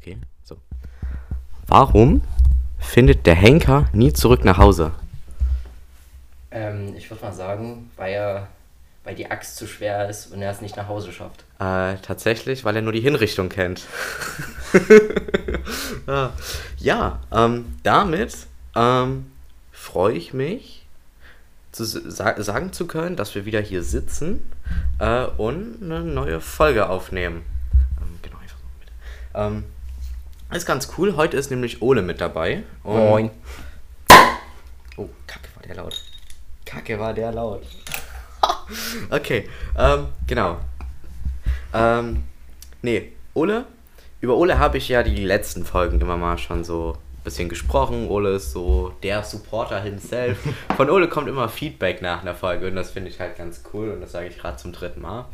Okay, so. Warum findet der Henker nie zurück nach Hause? Ähm, ich würde mal sagen, weil er, weil die Axt zu schwer ist und er es nicht nach Hause schafft. Äh, tatsächlich, weil er nur die Hinrichtung kennt. Ah, ja, ähm, damit ähm, freue ich mich, zu sa sagen zu können, dass wir wieder hier sitzen äh, und eine neue Folge aufnehmen. Ähm, genau, einfach so mit. Ist ganz cool. Heute ist nämlich Ole mit dabei. Und Moin. Oh, Kacke, war der laut. Kacke, war der laut. okay, ähm, genau. Ähm, nee, Ole. Über Ole habe ich ja die letzten Folgen immer mal schon so ein bisschen gesprochen. Ole ist so der Supporter himself. Von Ole kommt immer Feedback nach einer Folge und das finde ich halt ganz cool und das sage ich gerade zum dritten Mal.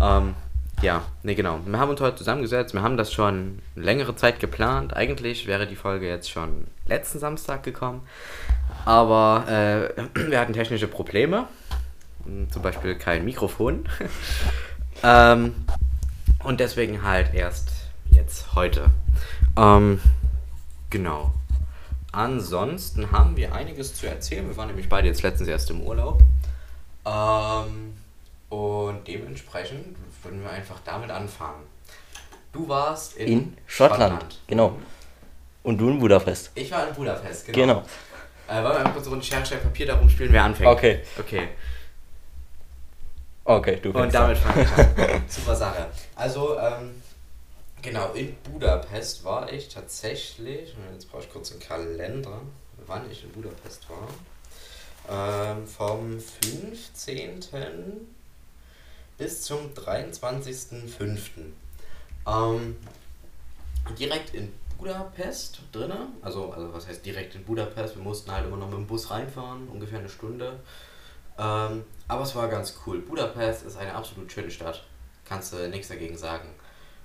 Ähm, ja, nee, genau. Wir haben uns heute zusammengesetzt. Wir haben das schon längere Zeit geplant. Eigentlich wäre die Folge jetzt schon letzten Samstag gekommen. Aber äh, wir hatten technische Probleme. Zum Beispiel kein Mikrofon. ähm, und deswegen halt erst jetzt heute. Ähm, genau. Ansonsten haben wir einiges zu erzählen. Wir waren nämlich beide jetzt letztens erst im Urlaub. Ähm, und dementsprechend würden wir einfach damit anfangen. Du warst in, In Schottland. Genau. Und du in Budapest. Ich war in Budapest, genau. Genau. Äh, wollen wir einfach so ein Schere, Stein, Papier darum spielen, wer anfängt? Okay. Okay. Okay, du Und damit an. fange ich an. Super Sache. Also, ähm, genau, in Budapest war ich tatsächlich, jetzt brauche ich kurz einen Kalender, wann ich in Budapest war. Ähm, vom 15. bis zum 23.05. Ähm, direkt in Budapest drinne, also, also was heißt direkt in Budapest, wir mussten halt immer noch mit dem Bus reinfahren, ungefähr eine Stunde. Ähm, aber es war ganz cool. Budapest ist eine absolut schöne Stadt. Kannst du nichts dagegen sagen.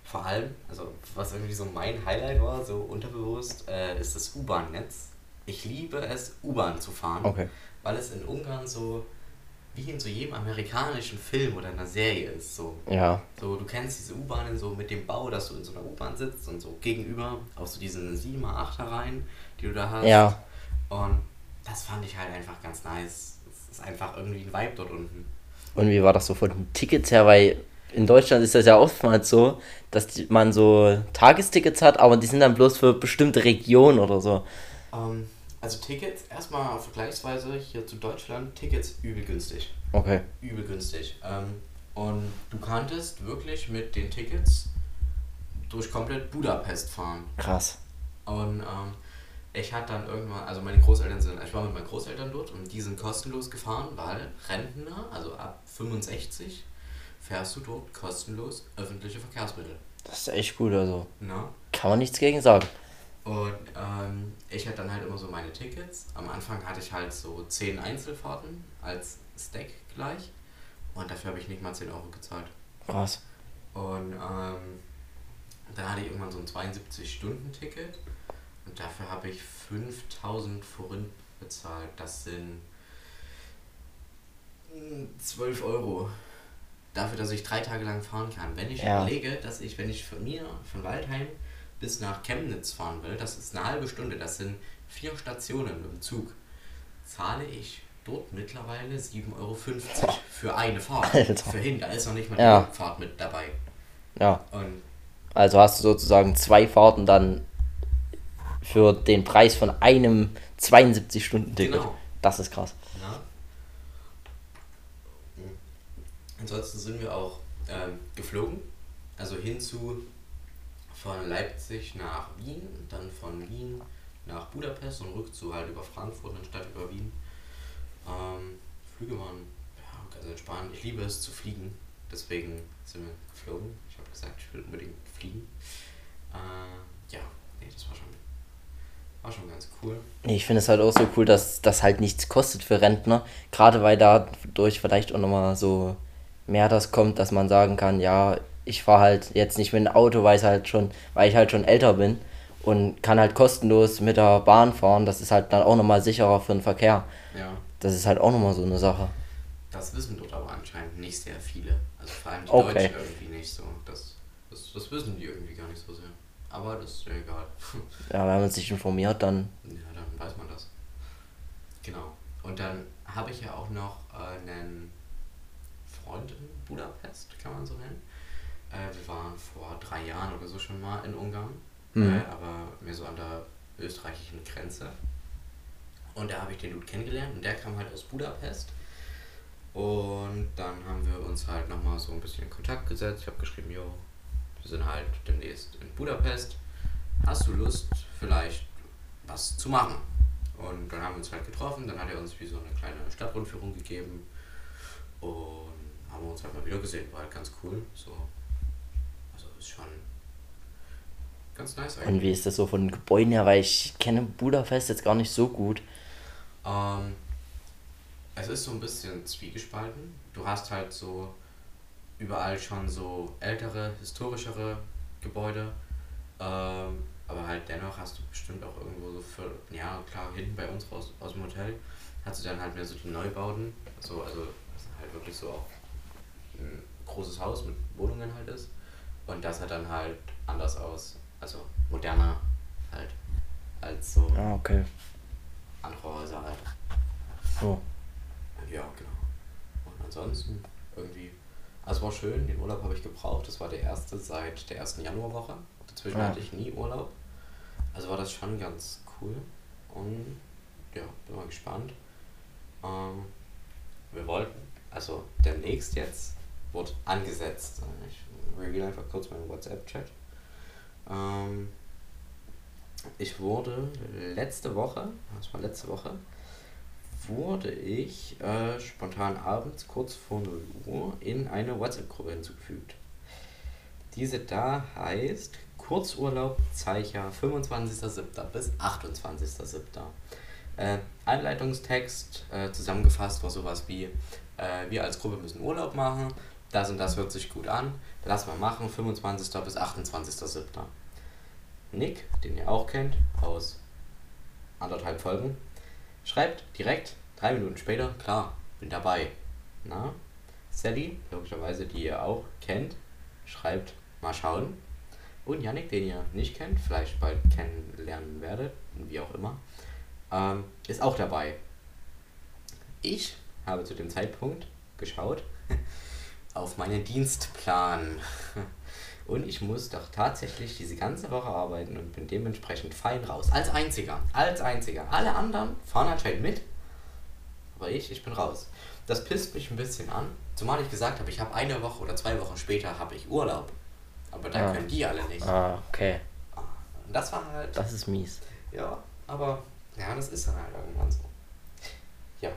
Vor allem, also was irgendwie so mein Highlight war, so unterbewusst, äh, ist das U-Bahn-Netz. Ich liebe es, U-Bahn zu fahren, Okay. weil es in Ungarn so wie in so jedem amerikanischen Film oder einer Serie ist. So, Ja. so du kennst diese U-Bahnen so mit dem Bau, dass du in so einer U-Bahn sitzt und so gegenüber auf so diesen 7er, 8er Reihen, die du da hast. Ja. Und das fand ich halt einfach ganz nice. Es ist einfach irgendwie ein Vibe dort unten. Und wie war das so von den Tickets her? Weil in Deutschland ist das ja oftmals so, dass man so Tagestickets hat, aber die sind dann bloß für bestimmte Regionen oder so. Ähm, also Tickets, erstmal vergleichsweise hier zu Deutschland, Tickets übel günstig. Okay. Übel günstig. Ähm, und du kanntest wirklich mit den Tickets durch komplett Budapest fahren. Krass. Und ähm, ich hatte dann irgendwann, also meine Großeltern sind, ich war mit meinen Großeltern dort und die sind kostenlos gefahren, weil Rentner, also ab 65, fährst du dort kostenlos öffentliche Verkehrsmittel. Das ist echt gut, also. Na? Kann man nichts gegen sagen. Und ähm, ich hatte dann halt immer so meine Tickets. Am Anfang hatte ich halt so 10 Einzelfahrten als Stack gleich. Und dafür habe ich nicht mal 10 Euro gezahlt. Krass. Und ähm, dann hatte ich irgendwann so ein 72-Stunden-Ticket. Und dafür habe ich 5000 Forint bezahlt. Das sind mm, 12 Euro. Dafür, dass ich drei Tage lang fahren kann. Wenn ich Ja. überlege, dass ich, wenn ich von mir, von Waldheim bis nach Chemnitz fahren will, das ist eine halbe Stunde, das sind vier Stationen im Zug, zahle ich dort mittlerweile 7,50 Euro für eine Fahrt. Alter. Für hin, da ist noch nicht mal Ja. die Rückfahrt mit dabei. Ja. Und Also hast du sozusagen zwei Fahrten dann für den Preis von einem 72-Stunden-Ticket. Genau. Das ist krass. Na? Ansonsten sind wir auch ähm, geflogen, also hinzu von Leipzig nach Wien, dann von Wien nach Budapest und rückzu halt über Frankfurt anstatt über Wien. Ähm, Flüge waren ja, ganz entspannt. Ich liebe es zu fliegen, deswegen sind wir geflogen. Ich habe gesagt, ich will unbedingt fliegen. Äh, ja, nee, das war schon, war schon ganz cool. Ich finde es halt auch so cool, dass das halt nichts kostet für Rentner. Gerade weil dadurch vielleicht auch nochmal so mehr das kommt, dass man sagen kann, ja, ich fahre halt jetzt nicht mit dem Auto, weil, es halt schon, weil ich halt schon älter bin und kann halt kostenlos mit der Bahn fahren. Das ist halt dann auch nochmal sicherer für den Verkehr. Ja. Das ist halt auch nochmal so eine Sache. Das wissen dort aber anscheinend nicht sehr viele. Also vor allem die Okay. Deutschen irgendwie nicht so. Das, das, das wissen die irgendwie gar nicht so sehr. aber das ist ja egal. Ja, wenn man sich informiert, dann. Ja, dann weiß man das. Genau. Und dann habe ich ja auch noch äh, einen Freund in Budapest, kann man so nennen. Äh, wir waren vor drei Jahren oder so schon mal in Ungarn, Mhm. äh, aber mehr so an der österreichischen Grenze. Und da habe ich den Dude kennengelernt und der kam halt aus Budapest. Und dann haben wir uns halt nochmal so ein bisschen in Kontakt gesetzt. Ich habe geschrieben, jo, wir sind halt demnächst in Budapest. Hast du Lust, vielleicht was zu machen? Und dann haben wir uns halt getroffen. Dann hat er uns wie so eine kleine Stadtrundführung gegeben. Und haben wir uns halt mal wieder gesehen. War halt ganz cool. So. Also ist schon ganz nice eigentlich. Und wie ist das so von den Gebäuden her? Weil ich kenne Budapest jetzt gar nicht so gut. Ähm, es ist so ein bisschen zwiegespalten. Du hast halt so überall schon so ältere, historischere Gebäude. Ähm, aber halt dennoch hast du bestimmt auch irgendwo so für, ja klar, hinten bei uns raus, aus dem Hotel hast du dann halt mehr so die Neubauten. So, also ist halt wirklich so auch ein großes Haus mit Wohnungen halt ist. Und das hat dann halt anders aus. Also moderner halt als so Ah, okay. andere Häuser halt. Oh. Ja, genau. Und ansonsten irgendwie. Also es war schön, den Urlaub habe ich gebraucht. Das war der erste seit der ersten Januarwoche. Dazwischen Ja. hatte ich nie Urlaub. Also war das schon ganz cool. Und ja, bin mal gespannt. Ähm, wir wollten, also demnächst jetzt, wird angesetzt. Ich reveal einfach kurz meinen WhatsApp-Chat. Ähm, ich wurde letzte Woche, das war letzte Woche, wurde ich äh, spontan abends kurz vor 0 Uhr in eine WhatsApp-Gruppe hinzugefügt. Diese da heißt Kurzurlaub Zeicher 25.07. bis 28.07. Äh, Einleitungstext äh, zusammengefasst war sowas wie, äh, wir als Gruppe müssen Urlaub machen, das und das hört sich gut an, lass mal machen, 25. bis 28.07. Nick, den ihr auch kennt, aus anderthalb Folgen, schreibt direkt drei Minuten später, klar, bin dabei. Na? Sally, logischerweise, die ihr auch kennt, schreibt, mal schauen. Und Yannick, den ihr nicht kennt, vielleicht bald kennenlernen werdet, wie auch immer, ähm, ist auch dabei. Ich habe zu dem Zeitpunkt geschaut auf meinen Dienstplan. Und ich muss doch tatsächlich diese ganze Woche arbeiten und bin dementsprechend fein raus. Als einziger. Als einziger. Alle anderen fahren anscheinend mit. Aber ich, ich bin raus. Das pisst mich ein bisschen an. Zumal ich gesagt habe, ich habe eine Woche oder zwei Wochen später habe ich Urlaub. Aber da Ah. können die alle nicht. Ah, okay. Und das war halt. Das ist mies. Ja, aber ja, das ist dann halt irgendwann so. Ja.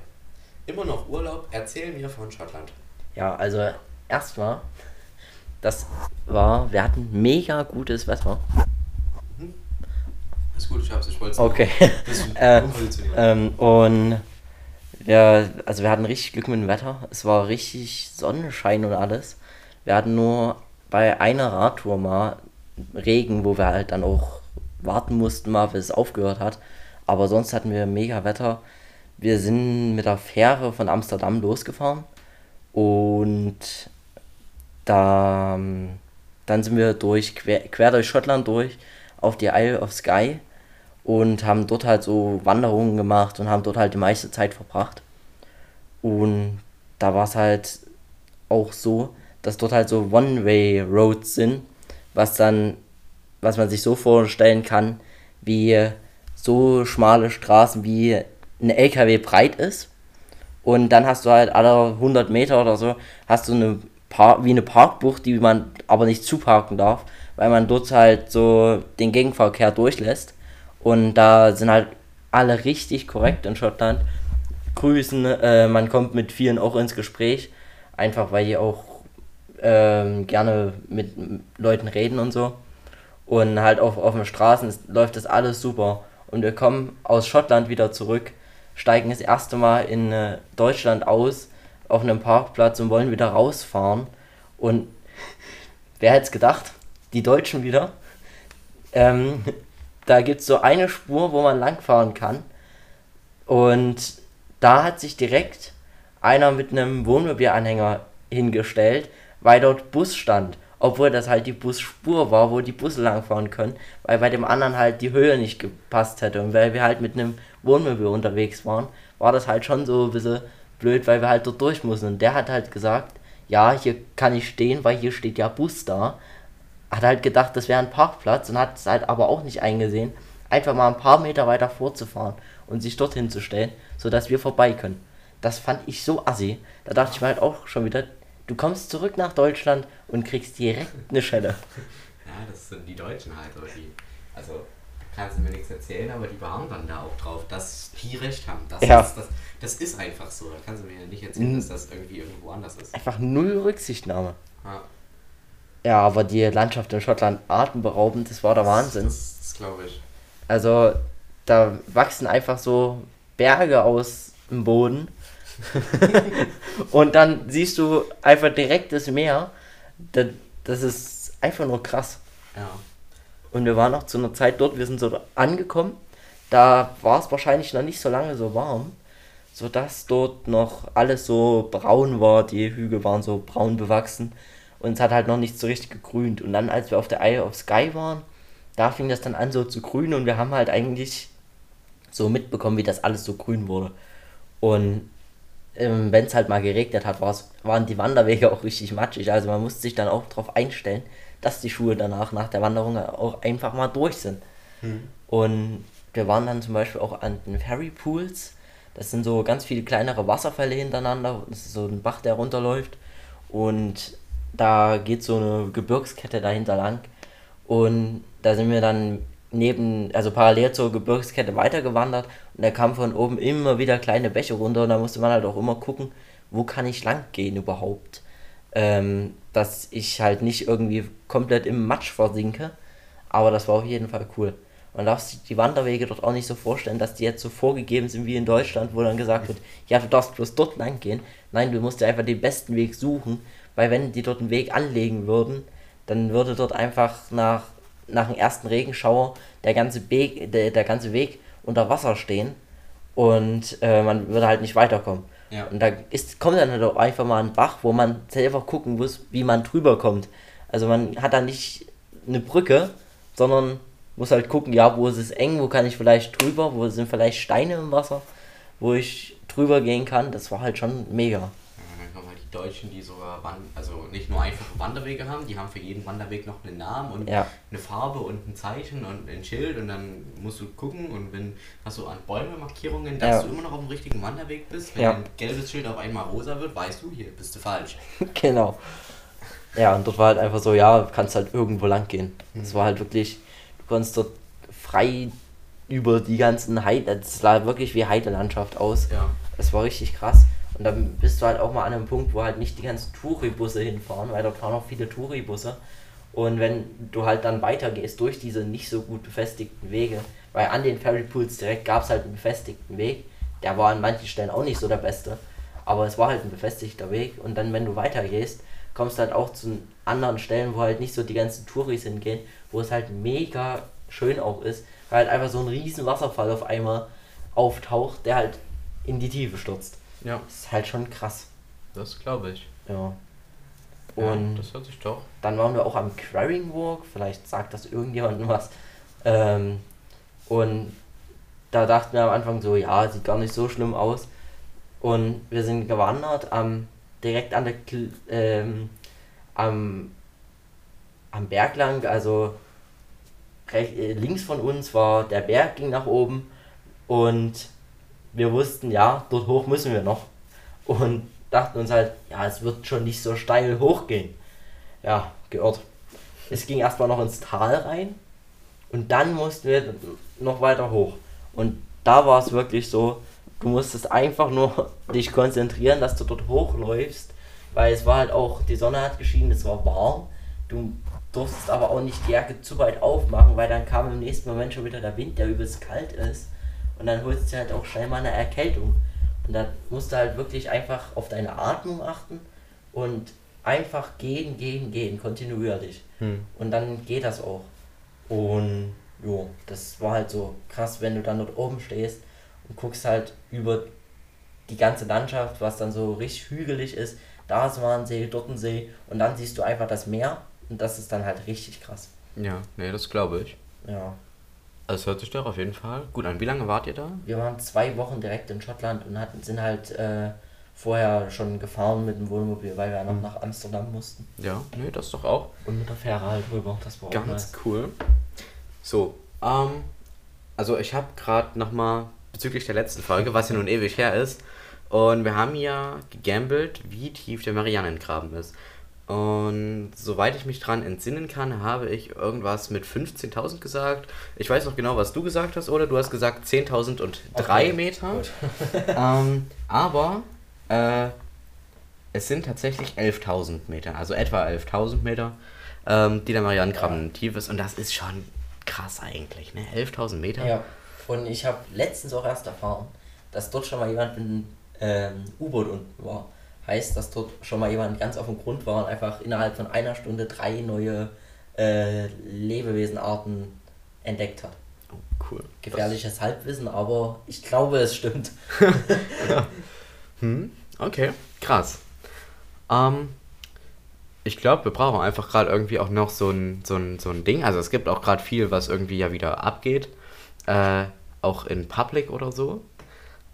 Immer noch Urlaub. Erzähl mir von Schottland. Ja, also erstmal, das war, wir hatten mega gutes Wetter. Ist gut, ich hab's. Ich wollte Okay. Äh. Ähm, und wir, also wir hatten richtig Glück mit dem Wetter. Es war richtig Sonnenschein und alles. Wir hatten nur bei einer Radtour mal Regen, wo wir halt dann auch warten mussten, mal bis es aufgehört hat. Aber sonst hatten wir mega Wetter. Wir sind mit der Fähre von Amsterdam losgefahren und da, dann sind wir durch quer, quer durch Schottland durch auf die Isle of Skye und haben dort halt so Wanderungen gemacht und haben dort halt die meiste Zeit verbracht. Und da war es halt auch so, dass dort halt so One-Way-Roads sind, was dann, was man sich so vorstellen kann, wie so schmale Straßen wie ein LKW breit ist. Und dann hast du halt alle 100 Meter oder so, hast du eine Par wie eine Parkbucht, die man aber nicht zuparken darf, weil man dort halt so den Gegenverkehr durchlässt. Und da sind halt alle richtig korrekt in Schottland. Grüßen, äh, man kommt mit vielen auch ins Gespräch, einfach weil die auch ähm, gerne mit Leuten reden und so. Und halt auf, auf den Straßen ist, läuft das alles super. Und wir kommen aus Schottland wieder zurück, steigen das erste Mal in äh, Deutschland aus, auf einem Parkplatz und wollen wieder rausfahren. Und wer hätte es gedacht? Die Deutschen wieder. Ähm, da gibt es so eine Spur, wo man langfahren kann. Und da hat sich direkt einer mit einem Wohnmobilanhänger hingestellt, weil dort Bus stand. Obwohl das halt die Busspur war, wo die Busse langfahren können, weil bei dem anderen halt die Höhe nicht gepasst hätte. Und weil wir halt mit einem Wohnmobil unterwegs waren, war das halt schon so ein bisschen blöd, weil wir halt dort durch mussten. Und der hat halt gesagt, ja, hier kann ich stehen, weil hier steht ja Bus da. Hat halt gedacht, das wäre ein Parkplatz und hat es halt aber auch nicht eingesehen, einfach mal ein paar Meter weiter vorzufahren und sich dorthin zu stellen, sodass wir vorbei können. Das fand ich so assi. Da dachte ich mir halt auch schon wieder, du kommst zurück nach Deutschland und kriegst direkt eine Schelle. Ja, das sind die Deutschen halt, oder die. Also, kannst du mir nichts erzählen, aber die beharren dann da auch drauf, dass die recht haben. Das, Ja. ist, das, das ist einfach so. Da kannst du mir ja nicht erzählen, dass das irgendwie irgendwo anders ist. Einfach null Rücksichtnahme. Ja, Ja, aber die Landschaft in Schottland atemberaubend, das war der Wahnsinn. Das, das glaube ich. Also, da wachsen einfach so Berge aus dem Boden. und dann siehst du einfach direkt das Meer. Das, das ist einfach nur krass. Ja. Und wir waren auch zu einer Zeit dort, wir sind so angekommen. Da war es wahrscheinlich noch nicht so lange so warm, sodass dort noch alles so braun war. Die Hügel waren so braun bewachsen und es hat halt noch nicht so richtig gegrünt. Und dann, als wir auf der Isle of Skye waren, da fing das dann an so zu grünen und wir haben halt eigentlich so mitbekommen, wie das alles so grün wurde. Und ähm, wenn es halt mal geregnet hat, waren die Wanderwege auch richtig matschig. Also man musste sich dann auch darauf einstellen, dass die Schuhe danach nach der Wanderung auch einfach mal durch sind. Und wir waren dann zum Beispiel auch an den Ferry Pools. Das sind so ganz viele kleinere Wasserfälle hintereinander. Das ist so ein Bach, der runterläuft. Und da geht so eine Gebirgskette dahinter lang. Und da sind wir dann neben, also parallel zur Gebirgskette weitergewandert. Und da kamen von oben immer wieder kleine Bäche runter. Und da musste man halt auch immer gucken, wo kann ich lang gehen überhaupt. Ähm, dass ich halt nicht irgendwie komplett im Matsch versinke. Aber das war auf jeden Fall cool. Man darf sich die Wanderwege dort auch nicht so vorstellen, dass die jetzt so vorgegeben sind wie in Deutschland, wo dann gesagt wird, ja, du darfst bloß dort lang gehen. Nein, du musst dir einfach den besten Weg suchen, weil wenn die dort einen Weg anlegen würden, dann würde dort einfach nach, nach dem ersten Regenschauer der ganze, Weg, der, der ganze Weg unter Wasser stehen und äh, man würde halt nicht weiterkommen. Ja. Und da ist, kommt dann halt auch einfach mal ein Bach, wo man selber gucken muss, wie man drüber kommt. Also man hat da nicht eine Brücke, sondern muss halt gucken, ja, wo ist es eng, wo kann ich vielleicht drüber, wo sind vielleicht Steine im Wasser, wo ich drüber gehen kann. Das war halt schon mega. Ja, dann kommen halt die Deutschen, die sogar Wand also nicht nur einfache Wanderwege haben, die haben für jeden Wanderweg noch einen Namen und Ja. eine Farbe und ein Zeichen und ein Schild und dann musst du gucken und wenn hast du an Bäume Markierungen, dass Ja. du immer noch auf dem richtigen Wanderweg bist. Wenn Ja. ein gelbes Schild auf einmal rosa wird, weißt du, hier bist du falsch. genau. Ja, und dort war halt einfach so, ja, kannst halt irgendwo lang gehen. Es war halt wirklich, du konntest dort frei über die ganzen Heide, es sah wirklich wie Heidelandschaft aus. Ja. Es war richtig krass. Und dann bist du halt auch mal an einem Punkt, wo halt nicht die ganzen Touribusse hinfahren, weil dort fahren auch viele Touribusse. Und wenn du halt dann weitergehst durch diese nicht so gut befestigten Wege, weil an den Ferry Pools direkt gab es halt einen befestigten Weg, der war an manchen Stellen auch nicht so der beste, aber es war halt ein befestigter Weg. Und dann, wenn du weitergehst, kommst du halt auch zu anderen Stellen, wo halt nicht so die ganzen Touris hingehen, wo es halt mega schön auch ist, weil halt einfach so ein riesen Wasserfall auf einmal auftaucht, der halt in die Tiefe stürzt. Ja, Das ist halt schon krass. das glaube ich. Ja. Und Und das hört sich doch. dann waren wir auch am Quarrying Walk, vielleicht sagt das irgendjemandem was. Ähm, und da dachten wir am Anfang so, ja, sieht gar nicht so schlimm aus. Und wir sind gewandert am direkt an der Kl ähm, am, am Berg lang, also rech- äh, links von uns war der Berg ging nach oben und wir wussten, ja, dort hoch müssen wir noch. Und dachten uns halt, ja, es wird schon nicht so steil hochgehen. Ja, geirrt. Es ging erstmal noch ins Tal rein und dann mussten wir noch weiter hoch. Und da war es wirklich so, du musstest einfach nur dich konzentrieren, dass du dort hochläufst, weil es war halt auch, die Sonne hat geschienen, es war warm. Du durftest aber auch nicht die Jacke zu weit aufmachen, weil dann kam im nächsten Moment schon wieder der Wind, der übelst kalt ist. Und dann holst du halt auch schnell mal eine Erkältung. Und da musst du halt wirklich einfach auf deine Atmung achten und einfach gehen, gehen, gehen, kontinuierlich. Und dann geht das auch. Und jo, das war halt so krass, wenn du dann dort oben stehst und guckst halt über die ganze Landschaft, was dann so richtig hügelig ist. Da ist mal ein See, dort ein See und dann siehst du einfach das Meer Und das ist dann halt richtig krass. Ja, nee, das glaube ich. Ja. Also es hört sich doch auf jeden Fall gut an. Wie lange wart ihr da? Wir waren zwei Wochen direkt in Schottland und hatten, sind halt äh, vorher schon gefahren mit dem Wohnmobil, weil wir ja noch nach Amsterdam mussten. Ja, nee, das doch auch. Und mit der Fähre halt rüber. Das war Ganz nice. cool. So, ähm, also ich habe gerade nochmal bezüglich der letzten Folge, was ja nun ewig her ist, und wir haben ja gegambelt, wie tief der Marianengraben ist. Und soweit ich mich dran entsinnen kann, habe ich irgendwas mit 15.000 gesagt. Ich weiß noch genau, was du gesagt hast, oder? Du hast gesagt 10.00003 Okay, Meter. ähm, aber äh, es sind tatsächlich 11.000 Meter, also etwa 11.000 Meter, ähm, die der Marianengraben tief ist. Und das ist schon krass eigentlich, ne? 11.000 Meter. Ja. Und ich habe letztens auch erst erfahren, dass dort schon mal jemand mit einem ähm, U-Boot unten war. Heißt, dass dort schon mal jemand ganz auf dem Grund war und einfach innerhalb von einer Stunde drei neue äh, Lebewesenarten entdeckt hat. Oh, cool. Gefährliches Halbwissen, aber ich glaube, es stimmt. Hm, okay, krass. Ähm, ich glaube, wir brauchen einfach gerade irgendwie auch noch so ein, so, ein, so ein Ding. Also es gibt auch gerade viel, was irgendwie ja wieder abgeht. Äh, auch in Public oder so.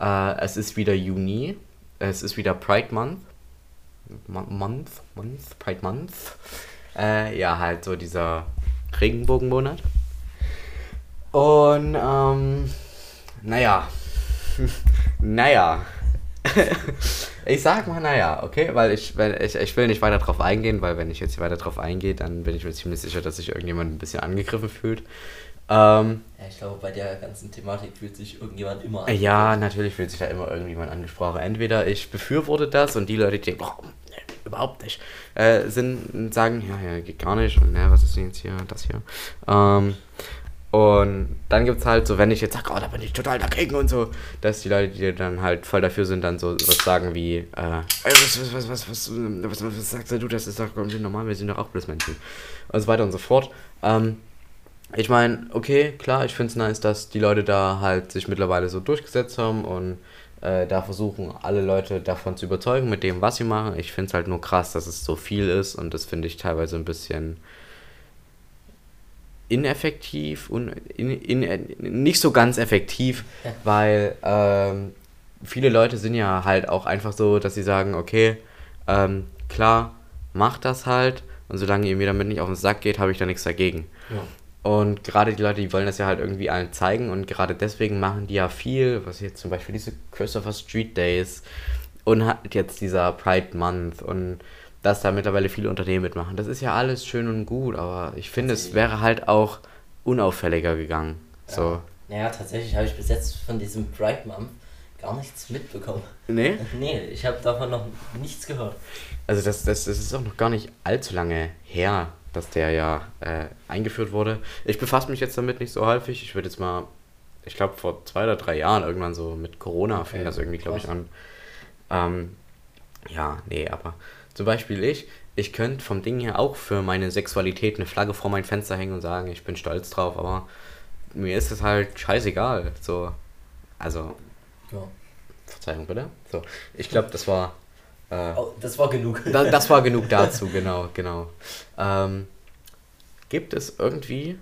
Äh, es ist wieder Juni. Es ist wieder Pride Month. Mo- Month, Month, Pride Month. Äh, ja, halt so dieser Regenbogenmonat. Und, ähm, naja. naja. ich sag mal, naja, okay, weil ich, wenn, ich, ich will nicht weiter drauf eingehen, weil wenn ich jetzt hier weiter drauf eingehe, dann bin ich mir ziemlich sicher, dass sich irgendjemand ein bisschen angegriffen fühlt. Ähm, Ja, ich glaube, bei der ganzen Thematik fühlt sich irgendjemand immer äh, ja, natürlich fühlt sich da immer irgendjemand angesprochen. Entweder ich befürworte das und die Leute, die denken, oh, nee, überhaupt nicht, äh, sind, sagen, ja, ja, geht gar nicht und ja, was ist denn jetzt hier, das hier? Ähm, und dann gibt es halt so, wenn ich jetzt sage, oh, da bin ich total dagegen und so, dass die Leute, die dann halt voll dafür sind, dann so was sagen wie, äh, was, was, was, was, was, was, was, was sagst du, das ist doch komplett normal, wir sind doch auch bloß Menschen. Und so weiter und so fort. Ähm, ich meine, okay, klar, ich finde es nice, dass die Leute da halt sich mittlerweile so durchgesetzt haben und äh, da versuchen, alle Leute davon zu überzeugen mit dem, was sie machen. Ich finde es halt nur krass, dass es so viel ist und das finde ich teilweise ein bisschen ineffektiv und in, in, nicht so ganz effektiv, weil ähm, viele Leute sind ja halt auch einfach so, dass sie sagen, okay, ähm, klar, macht das halt und solange ihr mir damit nicht auf den Sack geht, habe ich da nichts dagegen. Ja. Und gerade die Leute, die wollen das ja halt irgendwie allen zeigen und gerade deswegen machen die ja viel, was jetzt zum Beispiel diese Christopher Street Days und halt jetzt dieser Pride Month und dass da mittlerweile viele Unternehmen mitmachen. Das ist ja alles schön und gut, aber ich finde, es wäre halt auch unauffälliger gegangen. So. Naja, tatsächlich habe ich bis jetzt von diesem Pride Month gar nichts mitbekommen. Nee? Nee, ich habe davon noch nichts gehört. Also das, das, das ist auch noch gar nicht allzu lange her, dass der ja äh, eingeführt wurde. Ich befasse mich jetzt damit nicht so häufig. Ich würde jetzt mal, ich glaube vor zwei oder drei Jahren irgendwann so mit Corona fing Okay, das irgendwie, glaube ich, an. Ähm, ja, nee, aber zum Beispiel ich, ich könnte vom Ding her auch für meine Sexualität eine Flagge vor mein Fenster hängen und sagen, ich bin stolz drauf, aber mir ist es halt scheißegal. So, also, Ja. Verzeihung bitte. So, ich glaube, das war äh, Oh, das war genug. da, das war genug dazu, genau, genau. Ähm, gibt es irgendwie.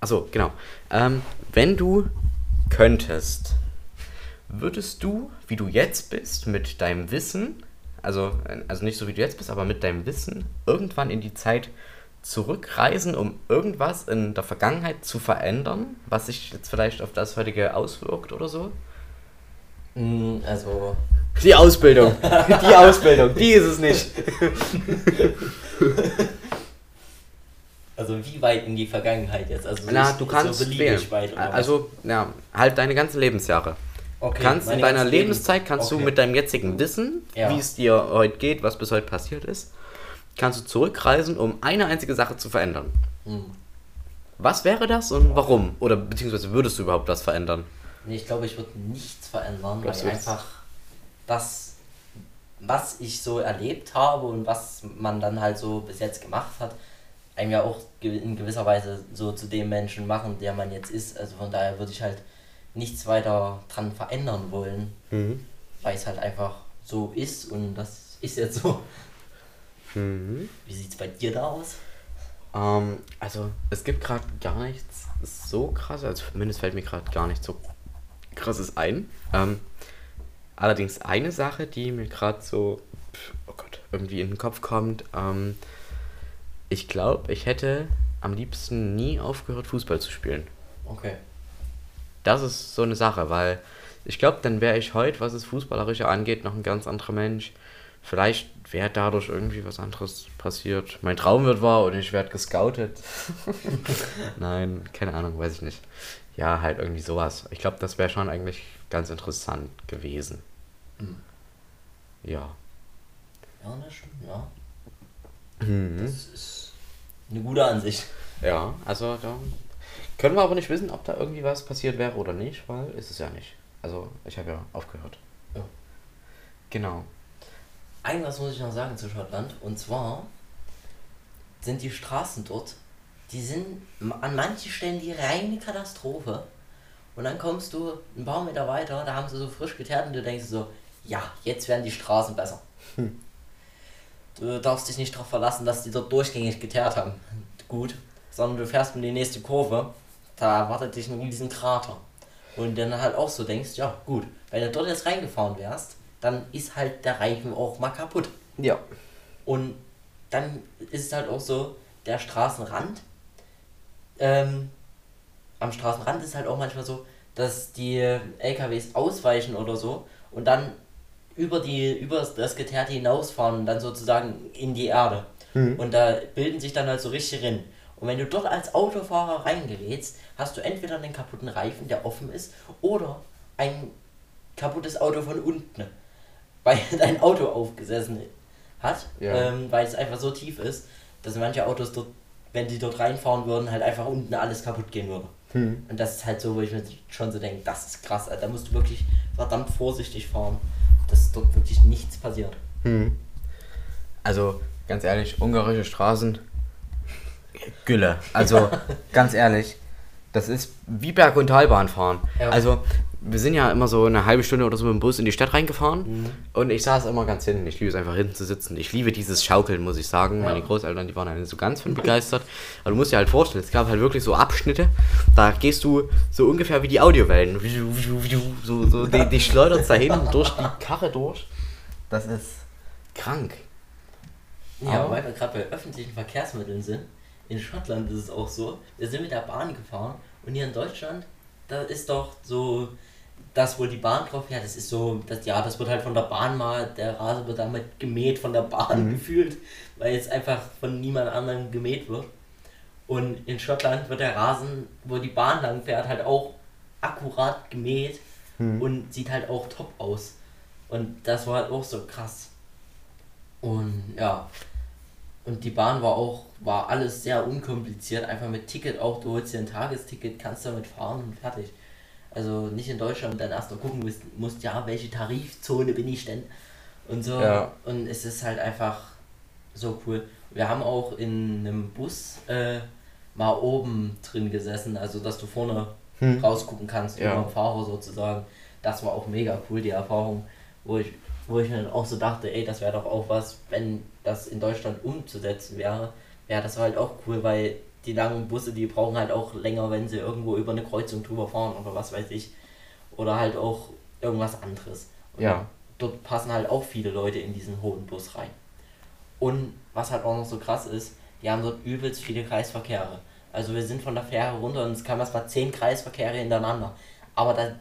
Achso, genau. Ähm, wenn du könntest, würdest du, wie du jetzt bist, mit deinem Wissen, also, also nicht so wie du jetzt bist, aber mit deinem Wissen, irgendwann in die Zeit zurückreisen, um irgendwas in der Vergangenheit zu verändern, was sich jetzt vielleicht auf das heutige auswirkt oder so? Mm, Also, Die Ausbildung. Die Ausbildung, die ist es nicht. also wie weit in die Vergangenheit jetzt? Also Na, du kannst so wählen. Also, ja, halt deine ganzen Lebensjahre. okay, kannst in deiner Lebenszeit kannst du okay. mit deinem jetzigen Wissen, Ja. wie es dir heute geht, was bis heute passiert ist, kannst du zurückreisen, um eine einzige Sache zu verändern. Hm. Was wäre das und warum? Oder beziehungsweise würdest du überhaupt was verändern? Nee, ich glaube, ich würde nichts verändern, Was weil einfach das, was ich so erlebt habe und was man dann halt so bis jetzt gemacht hat, einem ja auch in gewisser Weise so zu dem Menschen machen, der man jetzt ist. Also von daher würde ich halt nichts weiter dran verändern wollen, Mhm. weil es halt einfach so ist und das ist jetzt so. Mhm. Wie sieht's bei dir da aus? Ähm, also, es gibt gerade gar nichts so krass, also zumindest fällt mir gerade gar nicht so krasses ein. Ähm, allerdings eine Sache, die mir gerade so, oh Gott, irgendwie in den Kopf kommt. Ähm, ich glaube, ich hätte am liebsten nie aufgehört, Fußball zu spielen. Okay. Das ist so eine Sache, weil ich glaube, dann wäre ich heute, was das Fußballerische angeht, noch ein ganz anderer Mensch. Vielleicht wäre dadurch irgendwie was anderes passiert. Mein Traum wird wahr und ich werde gescoutet. Nein, keine Ahnung, weiß ich nicht. Ja, halt irgendwie sowas. Ich glaube, das wäre schon eigentlich ganz interessant gewesen. Mhm. Ja. Ja, das stimmt, ja. Mhm. Das ist eine gute Ansicht. Ja, also da können wir aber nicht wissen, ob da irgendwie was passiert wäre oder nicht, weil ist es ja nicht. Also ich habe ja aufgehört. Ja. Genau. Ein was muss ich noch sagen zu Schottland und zwar sind die Straßen dort, die sind an manchen Stellen die reine Katastrophe. Und dann kommst du ein paar Meter weiter, da haben sie so frisch geteert und du denkst so, ja, jetzt werden die Straßen besser. Du darfst dich nicht darauf verlassen, dass die dort durchgängig geteert haben. Gut. Sondern du fährst in die nächste Kurve, da erwartet dich ein riesen Krater. Und dann halt auch so denkst, ja gut, wenn du dort jetzt reingefahren wärst, dann ist halt der Reifen auch mal kaputt. Ja. Und dann ist es halt auch so, der Straßenrand, ähm, am Straßenrand ist halt auch manchmal so, dass die LKWs ausweichen oder so und dann über die über das Geteerte hinausfahren und dann sozusagen in die Erde. Und da bilden sich dann halt so richtig Rinnen. Und wenn du dort als Autofahrer reingerätst, hast du entweder einen kaputten Reifen, der offen ist, oder ein kaputtes Auto von unten, weil dein Auto aufgesessen hat, Ja. ähm, weil es einfach so tief ist, dass manche Autos dort, wenn die dort reinfahren würden, halt einfach unten alles kaputt gehen würde. Und das ist halt so, wo ich mir schon so denke, das ist krass, Alter. da musst du wirklich verdammt vorsichtig fahren, dass dort wirklich nichts passiert. Hm. Also, ganz ehrlich, ungarische Straßen, Gülle. Also, ganz ehrlich, das ist wie Berg- und Talbahn fahren. Ja. Also, wir sind ja immer so eine halbe Stunde oder so mit dem Bus in die Stadt reingefahren und ich saß immer ganz hinten. Ich liebe es einfach hinten zu sitzen. Ich liebe dieses Schaukeln, muss ich sagen. Meine Großeltern, die waren halt so ganz von begeistert. Aber du musst dir halt vorstellen, es gab halt wirklich so Abschnitte, da gehst du so ungefähr wie die Audiowellen. So, so, die, die schleudert da hinten durch die Karre durch. Das ist krank. Ja, Aber- aber weil wir gerade bei öffentlichen Verkehrsmitteln sind, in Schottland ist es auch so, wir sind mit der Bahn gefahren und hier in Deutschland, da ist doch so, das wo die Bahn drauf fährt, das ist so, das, ja, das wird halt von der Bahn mal, der Rasen wird damit gemäht von der Bahn gefühlt, weil jetzt einfach von niemand anderem gemäht wird. Und in Schottland wird der Rasen, wo die Bahn lang fährt, halt auch akkurat gemäht und sieht halt auch top aus. Und das war halt auch so krass. Und ja, und die Bahn war auch, war alles sehr unkompliziert, einfach mit Ticket auch, du holst dir ein Tagesticket, kannst damit fahren und fertig. Also nicht in Deutschland dann erst mal gucken musst, musst ja, welche Tarifzone bin ich denn? Und so. Ja. Und es ist halt einfach so cool. Wir haben auch in einem Bus äh, mal oben drin gesessen, also dass du vorne Hm. rausgucken kannst, Ja. über den Fahrer sozusagen. Das war auch mega cool, die Erfahrung, wo ich, wo ich mir dann auch so dachte, ey, das wäre doch auch was, wenn das in Deutschland umzusetzen wäre, wäre das halt auch cool, weil die langen Busse, die brauchen halt auch länger, wenn sie irgendwo über eine Kreuzung drüber fahren oder was weiß ich. Oder halt auch irgendwas anderes. Und Ja. Dort passen halt auch viele Leute in diesen hohen Bus rein. Und was halt auch noch so krass ist, die haben dort übelst viele Kreisverkehre. Also wir sind von der Fähre runter und es kamen erst mal zehn Kreisverkehre hintereinander. Aber da,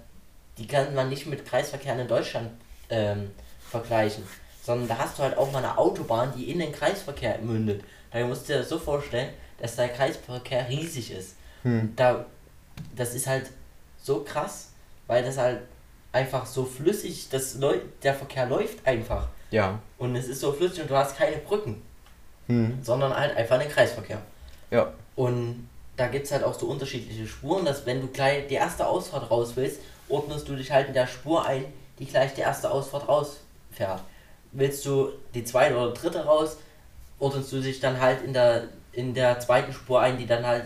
die kann man nicht mit Kreisverkehren in Deutschland ähm, vergleichen. Sondern da hast du halt auch mal eine Autobahn, die in den Kreisverkehr mündet. Da musst du dir das so vorstellen, dass der Kreisverkehr riesig ist. Und Da, das ist halt so krass, weil das halt einfach so flüssig, das läu- der Verkehr läuft einfach. Ja. Und es ist so flüssig und du hast keine Brücken, Hm. sondern halt einfach einen Kreisverkehr. Ja. Und da gibt es halt auch so unterschiedliche Spuren, dass wenn du gleich die erste Ausfahrt raus willst, ordnest du dich halt in der Spur ein, die gleich die erste Ausfahrt rausfährt. Willst du die zweite oder dritte raus, ordnest du dich dann halt in der, in der zweiten Spur ein, die dann halt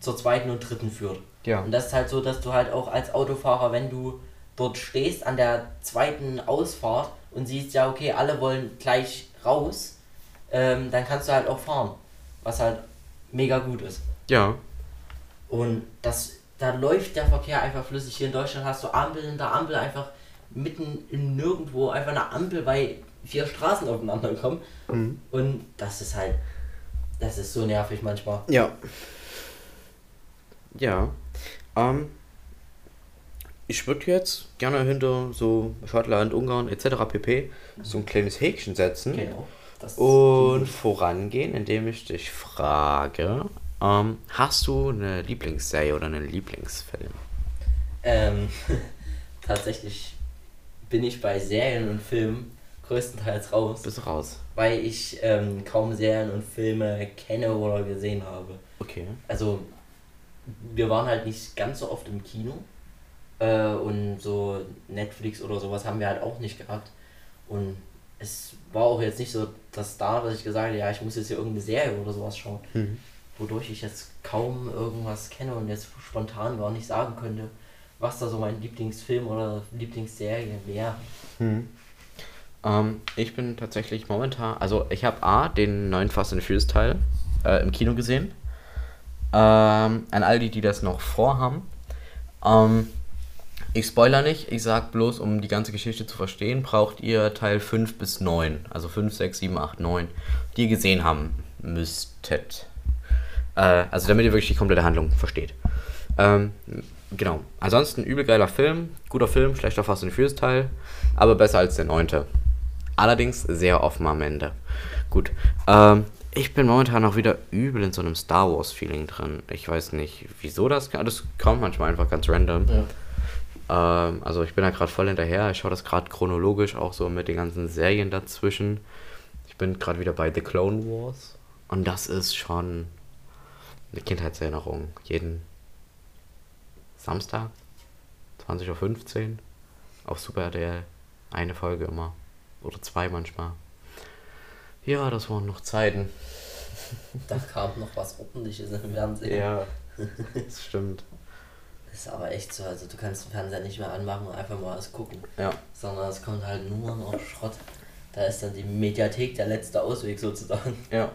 zur zweiten und dritten führt. Ja. Und das ist halt so, dass du halt auch als Autofahrer, wenn du dort stehst an der zweiten Ausfahrt und siehst, ja, okay, alle wollen gleich raus, ähm, dann kannst du halt auch fahren. Was halt mega gut ist. Ja. Und das, da läuft der Verkehr einfach flüssig. Hier in Deutschland hast du Ampel in der Ampel einfach mitten in nirgendwo einfach eine Ampel, weil vier Straßen aufeinander kommen. Mhm. Und das ist halt, das ist so nervig manchmal. Ja. Ja. Ähm, ich würde jetzt gerne hinter so Schottland, Ungarn etc. pp. so ein kleines Häkchen setzen Genau. Und vorangehen, indem ich dich frage, ähm, hast du eine Lieblingsserie oder einen Lieblingsfilm? Ähm, tatsächlich bin ich bei Serien und Filmen größtenteils raus, Bist du raus? weil ich ähm, kaum Serien und Filme kenne oder gesehen habe. Okay. Also, wir waren halt nicht ganz so oft im Kino äh, und so Netflix oder sowas haben wir halt auch nicht gehabt. Und es war auch jetzt nicht so, dass da, dass ich gesagt habe, ja, ich muss jetzt hier irgendeine Serie oder sowas schauen. Mhm. Wodurch ich jetzt kaum irgendwas kenne und jetzt spontan gar nicht sagen könnte, was da so mein Lieblingsfilm oder Lieblingsserie wäre. Hm. Ähm, ich bin tatsächlich momentan, also ich habe A, den neuen Fast and Furious Teil äh, im Kino gesehen. Ähm, an all die, die das noch vorhaben. Ähm, ich spoiler nicht, ich sag bloß, um die ganze Geschichte zu verstehen, braucht ihr Teil 5 bis 9, also 5, 6, 7, 8, 9, die ihr gesehen haben müsstet. Äh, also damit ihr wirklich die komplette Handlung versteht. Ähm, genau. Ansonsten übel geiler Film, guter Film, schlechter Fast and Furious Teil, aber besser als der neunte. Allerdings sehr offen am Ende. Gut. Ähm, ich bin momentan auch wieder übel in so einem Star Wars Feeling drin. Ich weiß nicht, wieso das Das kommt manchmal einfach ganz random. Ja. Ähm, also ich bin da gerade voll hinterher. Ich schaue das gerade chronologisch auch so mit den ganzen Serien dazwischen. Ich bin gerade wieder bei The Clone Wars. Und das ist schon eine Kindheitserinnerung. Jeden Samstag, 20.15 Uhr, auf Super RTL. Eine Folge immer. Oder zwei manchmal. Ja, das waren noch Zeiten. Da kam noch was Ordentliches im Fernsehen. Ja, das stimmt. Das ist aber echt so, also du kannst den Fernseher nicht mehr anmachen und einfach mal was gucken. Ja. Sondern es kommt halt nur noch Schrott. Da ist dann die Mediathek der letzte Ausweg sozusagen. Ja.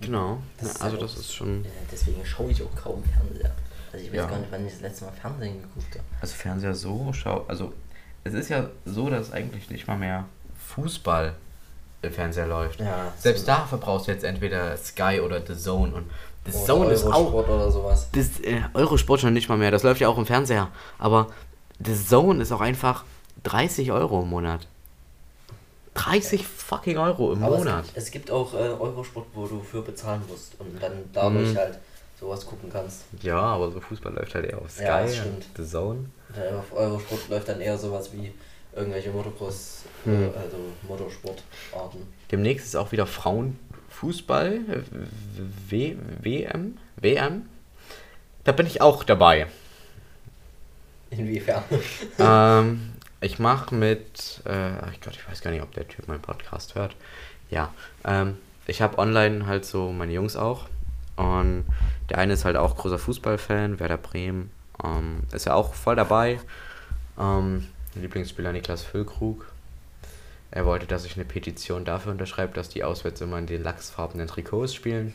Genau. Das ja, also das ist schon. Deswegen schaue ich auch kaum Fernseher. Also ich weiß Ja. gar nicht, wann ich das letzte Mal Fernsehen geguckt habe. Also Fernseher so schau. Also es ist ja so, dass eigentlich nicht mal mehr Fußball im Fernseher läuft. Ja, Selbst da verbrauchst du jetzt entweder Sky oder The Zone und The Oder Zone ist auch. Eurosport oder sowas. Das äh, Eurosport schon nicht mal mehr. Das läuft ja auch im Fernseher. Aber The Zone ist auch einfach 30 Euro im Monat. 30 fucking Euro im Aber Monat. es gibt, es gibt auch äh, Eurosport, wo du für bezahlen musst und dann dadurch Mhm. halt sowas gucken kannst. Ja, aber so Fußball läuft halt eher auf Sky. Ja. The Zone. Und auf Eurosport läuft dann eher sowas wie irgendwelche Motocross, Hm. äh, also Motorsportarten. Demnächst ist auch wieder Frauenfußball, äh, w WM, WM. Da bin ich auch dabei. Inwiefern? ähm, ich mache mit, äh, ach Gott, ich weiß gar nicht, ob der Typ meinen Podcast hört. Ja, ähm, ich habe online halt so meine Jungs auch. Und der eine ist halt auch großer Fußballfan, Werder Bremen. Ähm, ist ja auch voll dabei. Ähm, Lieblingsspieler Niklas Füllkrug. Er wollte, dass ich eine Petition dafür unterschreibe, dass die auswärts immer in den lachsfarbenen Trikots spielen.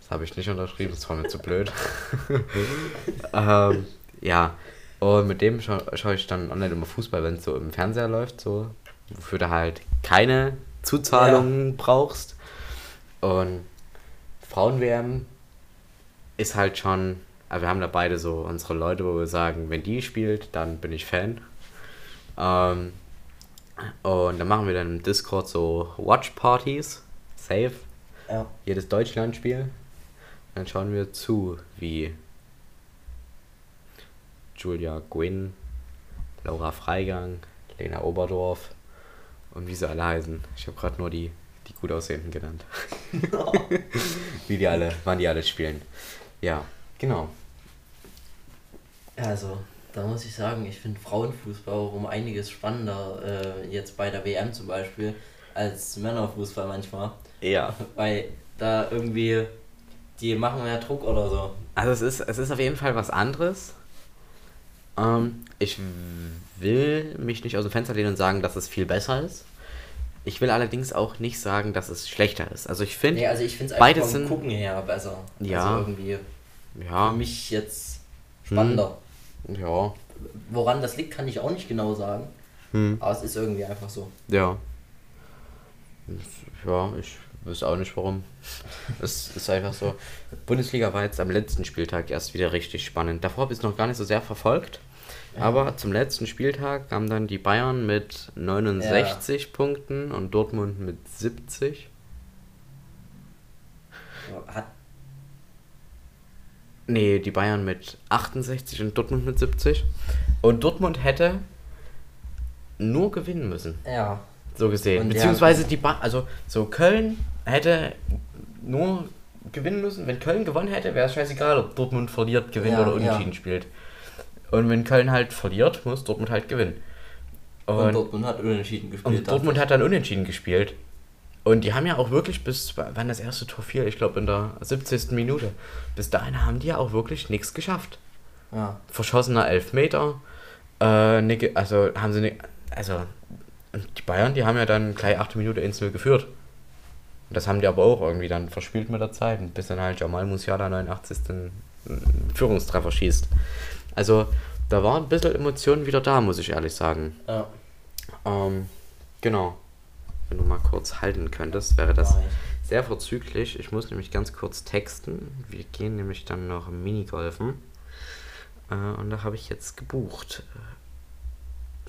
Das habe ich nicht unterschrieben, das war mir zu blöd. ähm, ja, und mit dem scha schaue ich dann online immer Fußball, wenn es so im Fernseher läuft, so, wofür du halt keine Zuzahlungen brauchst. Und Frauen-WM ist halt schon, aber wir haben da beide so unsere Leute, wo wir sagen, wenn die spielt, dann bin ich Fan. Ähm, und dann machen wir dann im Discord so Watch-Partys, safe, ja. jedes Deutschland-Spiel. Dann schauen wir zu, wie Julia Gwynn, Laura Freigang, Lena Oberdorf und wie sie alle heißen. Ich habe gerade nur die, die gut aussehenden genannt. wie die alle, wann die alle spielen. Ja, genau. Also, da muss ich sagen, ich finde Frauenfußball auch um einiges spannender, äh, jetzt bei der WM zum Beispiel, als Männerfußball manchmal. Ja. Weil da irgendwie, die machen mehr Druck oder so. Also es ist, es ist auf jeden Fall was anderes. Ähm, ich will mich nicht aus dem Fenster lehnen und sagen, dass es viel besser ist. Ich will allerdings auch nicht sagen, dass es schlechter ist. Also ich finde, Nee, also ich finde es einfach vom Gucken her besser. Ja. Also irgendwie ja, für mich jetzt spannender. ja, Woran das liegt, kann ich auch nicht genau sagen. hm, Aber es ist irgendwie einfach so. ja. Ja, ich weiß auch nicht warum. es ist einfach so. Bundesliga war jetzt am letzten Spieltag erst wieder richtig spannend. Davor habe ich es noch gar nicht so sehr verfolgt. Aber zum letzten Spieltag kamen dann die Bayern mit 69 Punkten und Dortmund mit 70. Hat, Nee, die Bayern mit 68 und Dortmund mit 70. Und Dortmund hätte nur gewinnen müssen, ja. so gesehen. Und ja, Beziehungsweise die ba also so Köln hätte nur gewinnen müssen. Wenn Köln gewonnen hätte, wäre es scheißegal, ob Dortmund verliert, gewinnt Ja, oder ja. unentschieden spielt. Und wenn Köln halt verliert, muss Dortmund halt gewinnen. Und, Und, Dortmund hat unentschieden gespielt. und Dortmund hat dann unentschieden gespielt. Und die haben ja auch wirklich bis, wann das erste Tor fiel, ich glaube in der 70. Minute, bis dahin haben die ja auch wirklich nichts geschafft. Ja. verschossener Elfmeter. Äh, ne, also haben sie ne, also die Bayern, die haben ja dann gleich 8 Minuten 1-0 geführt. Und das haben die aber auch irgendwie dann verspielt mit der Zeit, und bis dann halt Jamal Musiala 89. einen Führungstreffer schießt. Also da war ein bisschen Emotionen wieder da, muss ich ehrlich sagen. Ja. Ähm, genau. Wenn du mal kurz halten könntest, wäre das sehr vorzüglich. Ich muss nämlich ganz kurz texten. Wir gehen nämlich dann noch Minigolfen. Äh, und da habe ich jetzt gebucht.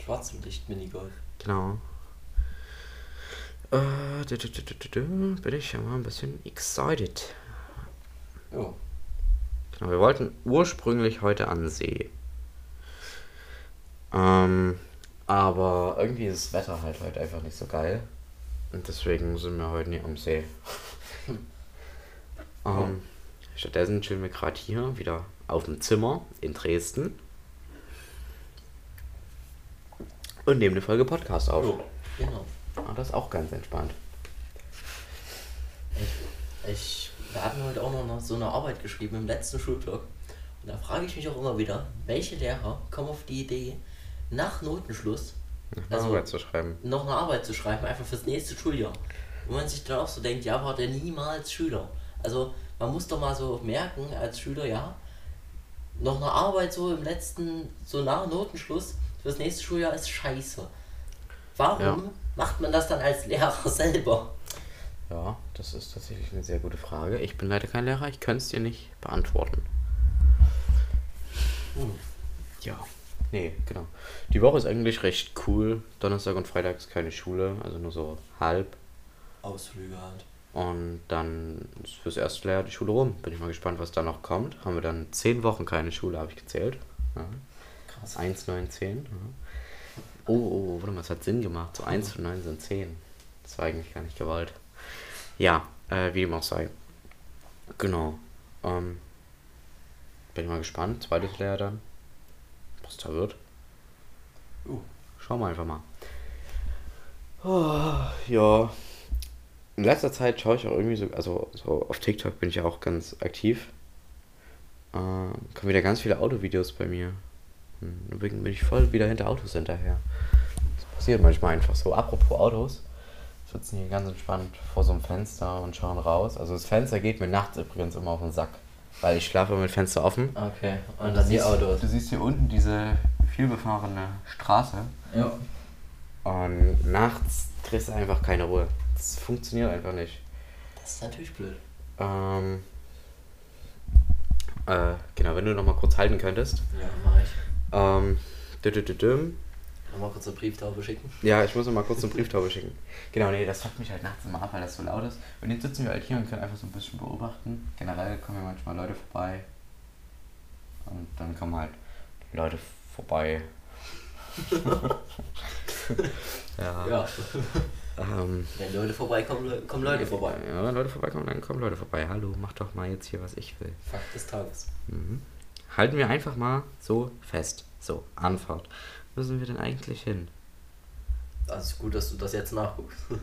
Schwarzem Licht Minigolf. Genau. Äh, bin ich ja mal ein bisschen excited. Jo. Genau, wir wollten ursprünglich heute an See. Ähm, aber irgendwie ist das Wetter halt heute einfach nicht so geil. Und deswegen sind wir heute nie am See. ähm, stattdessen chillen wir gerade hier wieder auf dem Zimmer in Dresden. Und nehmen eine Folge Podcast auf. Jo. Genau. Ah, das ist auch ganz entspannt. Ich, wir hatten heute auch noch so eine Arbeit geschrieben im letzten Schulblock. Und da frage ich mich auch immer wieder, welche Lehrer kommen auf die Idee, nach Notenschluss Also, Also- Arbeit zu schreiben. noch eine Arbeit zu schreiben, einfach fürs nächste Schuljahr. Und man sich dann auch so denkt, ja, war der niemals Schüler. Also man muss doch mal so merken als Schüler, ja, noch eine Arbeit so im letzten, so nach Notenschluss fürs nächste Schuljahr ist scheiße. Warum Ja. macht man das dann als Lehrer selber? Ja, das ist tatsächlich eine sehr gute Frage. Ich bin leider kein Lehrer, ich könnte es dir nicht beantworten. Hm. Ja, nee, genau. Die Woche ist eigentlich recht cool. Donnerstag und Freitag ist keine Schule, also nur so halb. Ausflüge halt. Und dann ist fürs erste Lehrjahr die Schule rum. Bin ich mal gespannt, was da noch kommt. Haben wir dann zehn Wochen keine Schule, habe ich gezählt. Ja. Krass. 1, 9, 10. Ja. Oh, oh, warte mal, es hat Sinn gemacht. So 1 und 9 sind 10. Das war eigentlich gar nicht gewollt. Ja, äh, wie dem auch sei. Genau. Ähm, bin ich mal gespannt. Zweites Lehrjahr dann. Was da wird. Uh. Schauen wir einfach mal. Oh, ja. In letzter Zeit schaue ich auch irgendwie so, also so auf TikTok bin ich ja auch ganz aktiv. Äh, kommen wieder ganz viele Autovideos bei mir. Hm, Deswegen bin ich voll wieder hinter Autos hinterher. Das passiert manchmal einfach so. Apropos Autos. Wir sitzen hier ganz entspannt vor so einem Fenster und schauen raus. Also das Fenster geht mir nachts übrigens immer auf den Sack. Weil ich schlafe mit Fenster offen. Okay, und dann die Autos. Du siehst hier unten diese vielbefahrene Straße. Ja. Und nachts kriegst du einfach keine Ruhe. Das funktioniert einfach nicht. Das ist natürlich blöd. Ähm, äh, genau, wenn du noch mal kurz halten könntest. Ja, mach ich. Ähm, dü -dü -dü -düm. Kann mal kurz eine Brieftaube schicken. Ja, ich muss mal kurz eine Brieftaube schicken. Genau, nee, das fuckt mich halt nachts immer ab, weil das so laut ist. Und jetzt sitzen wir halt hier und können einfach so ein bisschen beobachten. Generell kommen ja manchmal Leute vorbei. Und dann kommen halt Leute vorbei. ja. Ja. Ähm, Wenn Leute vorbeikommen, kommen Leute vorbei. Ja, wenn Leute vorbeikommen, dann kommen Leute vorbei. Hallo, mach doch mal jetzt hier, was ich will. Fakt des Tages. Mhm. Halten wir einfach mal so fest. So, Anfahrt. Müssen wir denn eigentlich hin? Also ist gut, dass du das jetzt nachguckst.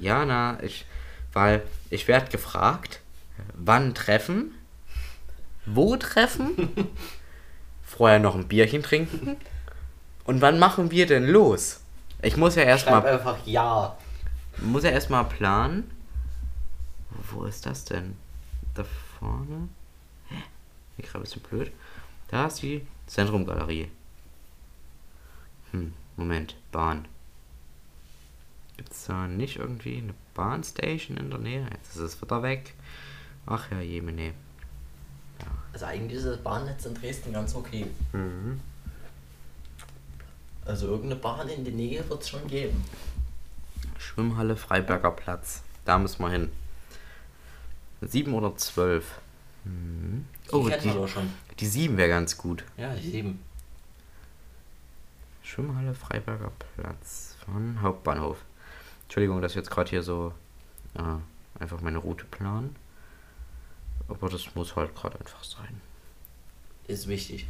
Ja, na, ich, weil ich werde gefragt, wann treffen, wo treffen, vorher noch ein Bierchen trinken und wann machen wir denn los? Ich muss ja erstmal, einfach ja. muss ja erstmal planen. Wo ist das denn? Da vorne? Hä? Hier gerade ein bisschen blöd. Da ist die Zentrumgalerie. Hm, Moment, Bahn. Gibt es da nicht irgendwie eine Bahnstation in der Nähe? Jetzt ist es wieder weg. Ach ja, Jemine. Also eigentlich ist das Bahnnetz in Dresden ganz okay. Mhm. Also irgendeine Bahn in der Nähe wird es schon geben. Schwimmhalle Freiberger Platz. Da müssen wir hin. Sieben oder zwölf? Mhm. Die Oh, die, die sieben wäre ganz gut. Ja, die sieben. Schwimmhalle Freiberger Platz von Hauptbahnhof. Entschuldigung, dass ich jetzt gerade hier so äh, einfach meine Route plan. Aber das muss halt gerade einfach sein. Ist wichtig.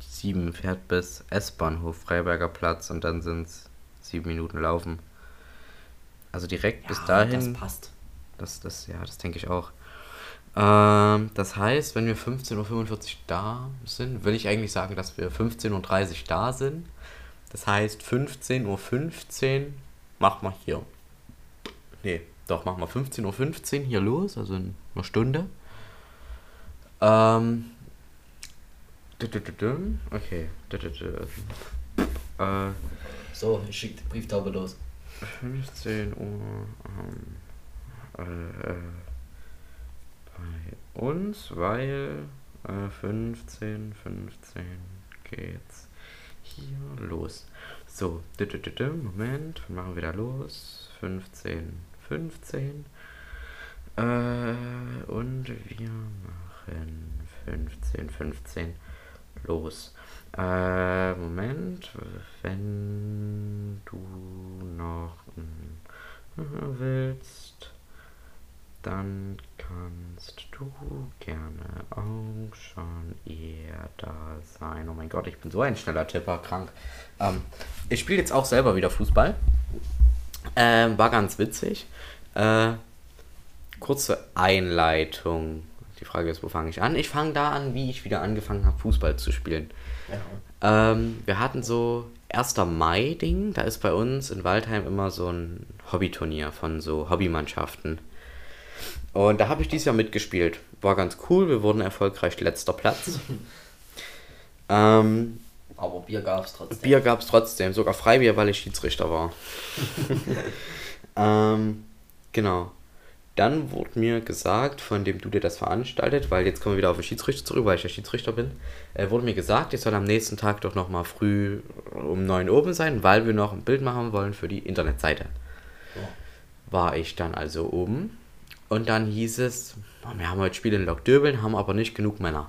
7 fährt bis S-Bahnhof Freiberger Platz und dann sind es 7 Minuten laufen. Also direkt bis dahin. Das passt. Das, das, ja, das denke ich auch. Ähm, das heißt, wenn wir 15.45 Uhr da sind, will ich eigentlich sagen, dass wir 15.30 Uhr da sind. Das heißt, 15.15 Uhr machen wir hier. Nee, doch, machen wir 15.15 Uhr hier los, also in einer Stunde. Ähm. Okay. Äh, So, ich schicke die Brieftaube los. 15 Uhr ähm, äh, äh, uns, weil äh, 15, 15 geht's hier los. So, Moment, wir machen wieder los. 15, 15. Äh, und wir machen 15, 15 los. Äh, Moment, wenn du noch mm, willst, dann kannst du gerne auch schon eher da sein. Oh mein Gott, ich bin so ein schneller Tipper, krank. Ähm, ich spiele jetzt auch selber wieder Fußball. Ähm, war ganz witzig. Äh, kurze Einleitung. Die Frage ist, wo fange ich an? Ich fange da an, wie ich wieder angefangen habe, Fußball zu spielen. Ja. Ähm, wir hatten so 1. Mai-Ding. Da ist bei uns in Waldheim immer so ein Hobbyturnier von so Hobbymannschaften. Und da habe ich dieses Jahr mitgespielt. War ganz cool. Wir wurden erfolgreich letzter Platz. ähm, Aber Bier gab es trotzdem. Bier gab es trotzdem, sogar Freibier, weil ich Schiedsrichter war. ähm, genau. Dann wurde mir gesagt, von dem du dir das veranstaltet, weil jetzt kommen wir wieder auf den Schiedsrichter zurück, weil ich ja Schiedsrichter bin, äh, wurde mir gesagt, ich soll am nächsten Tag doch nochmal früh um 9 oben sein, weil wir noch ein Bild machen wollen für die Internetseite. Ja. War ich dann also oben und dann hieß es, "Oh, wir haben heute Spiel in Lokdöbeln, haben aber nicht genug Männer.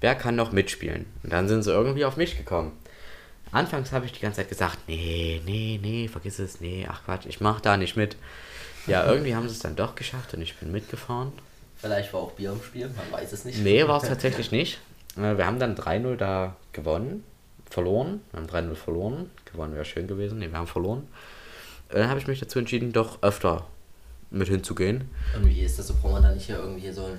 Wer kann noch mitspielen? Und dann sind sie irgendwie auf mich gekommen. Anfangs habe ich die ganze Zeit gesagt, nee, nee, nee, vergiss es, nee, ach Quatsch, ich mach da nicht mit. Ja, irgendwie haben sie es dann doch geschafft und ich bin mitgefahren. Vielleicht war auch Bier im Spiel, man weiß es nicht. Nee, war es tatsächlich nicht. Äh, Wir haben dann 3-0 da gewonnen, verloren. Wir haben 3-0 verloren. Gewonnen wäre schön gewesen. Nee, wir haben verloren. Äh, Dann habe ich mich dazu entschieden, doch öfter mit hinzugehen. Und wie ist das so? Braucht man da nicht hier irgendwie so einen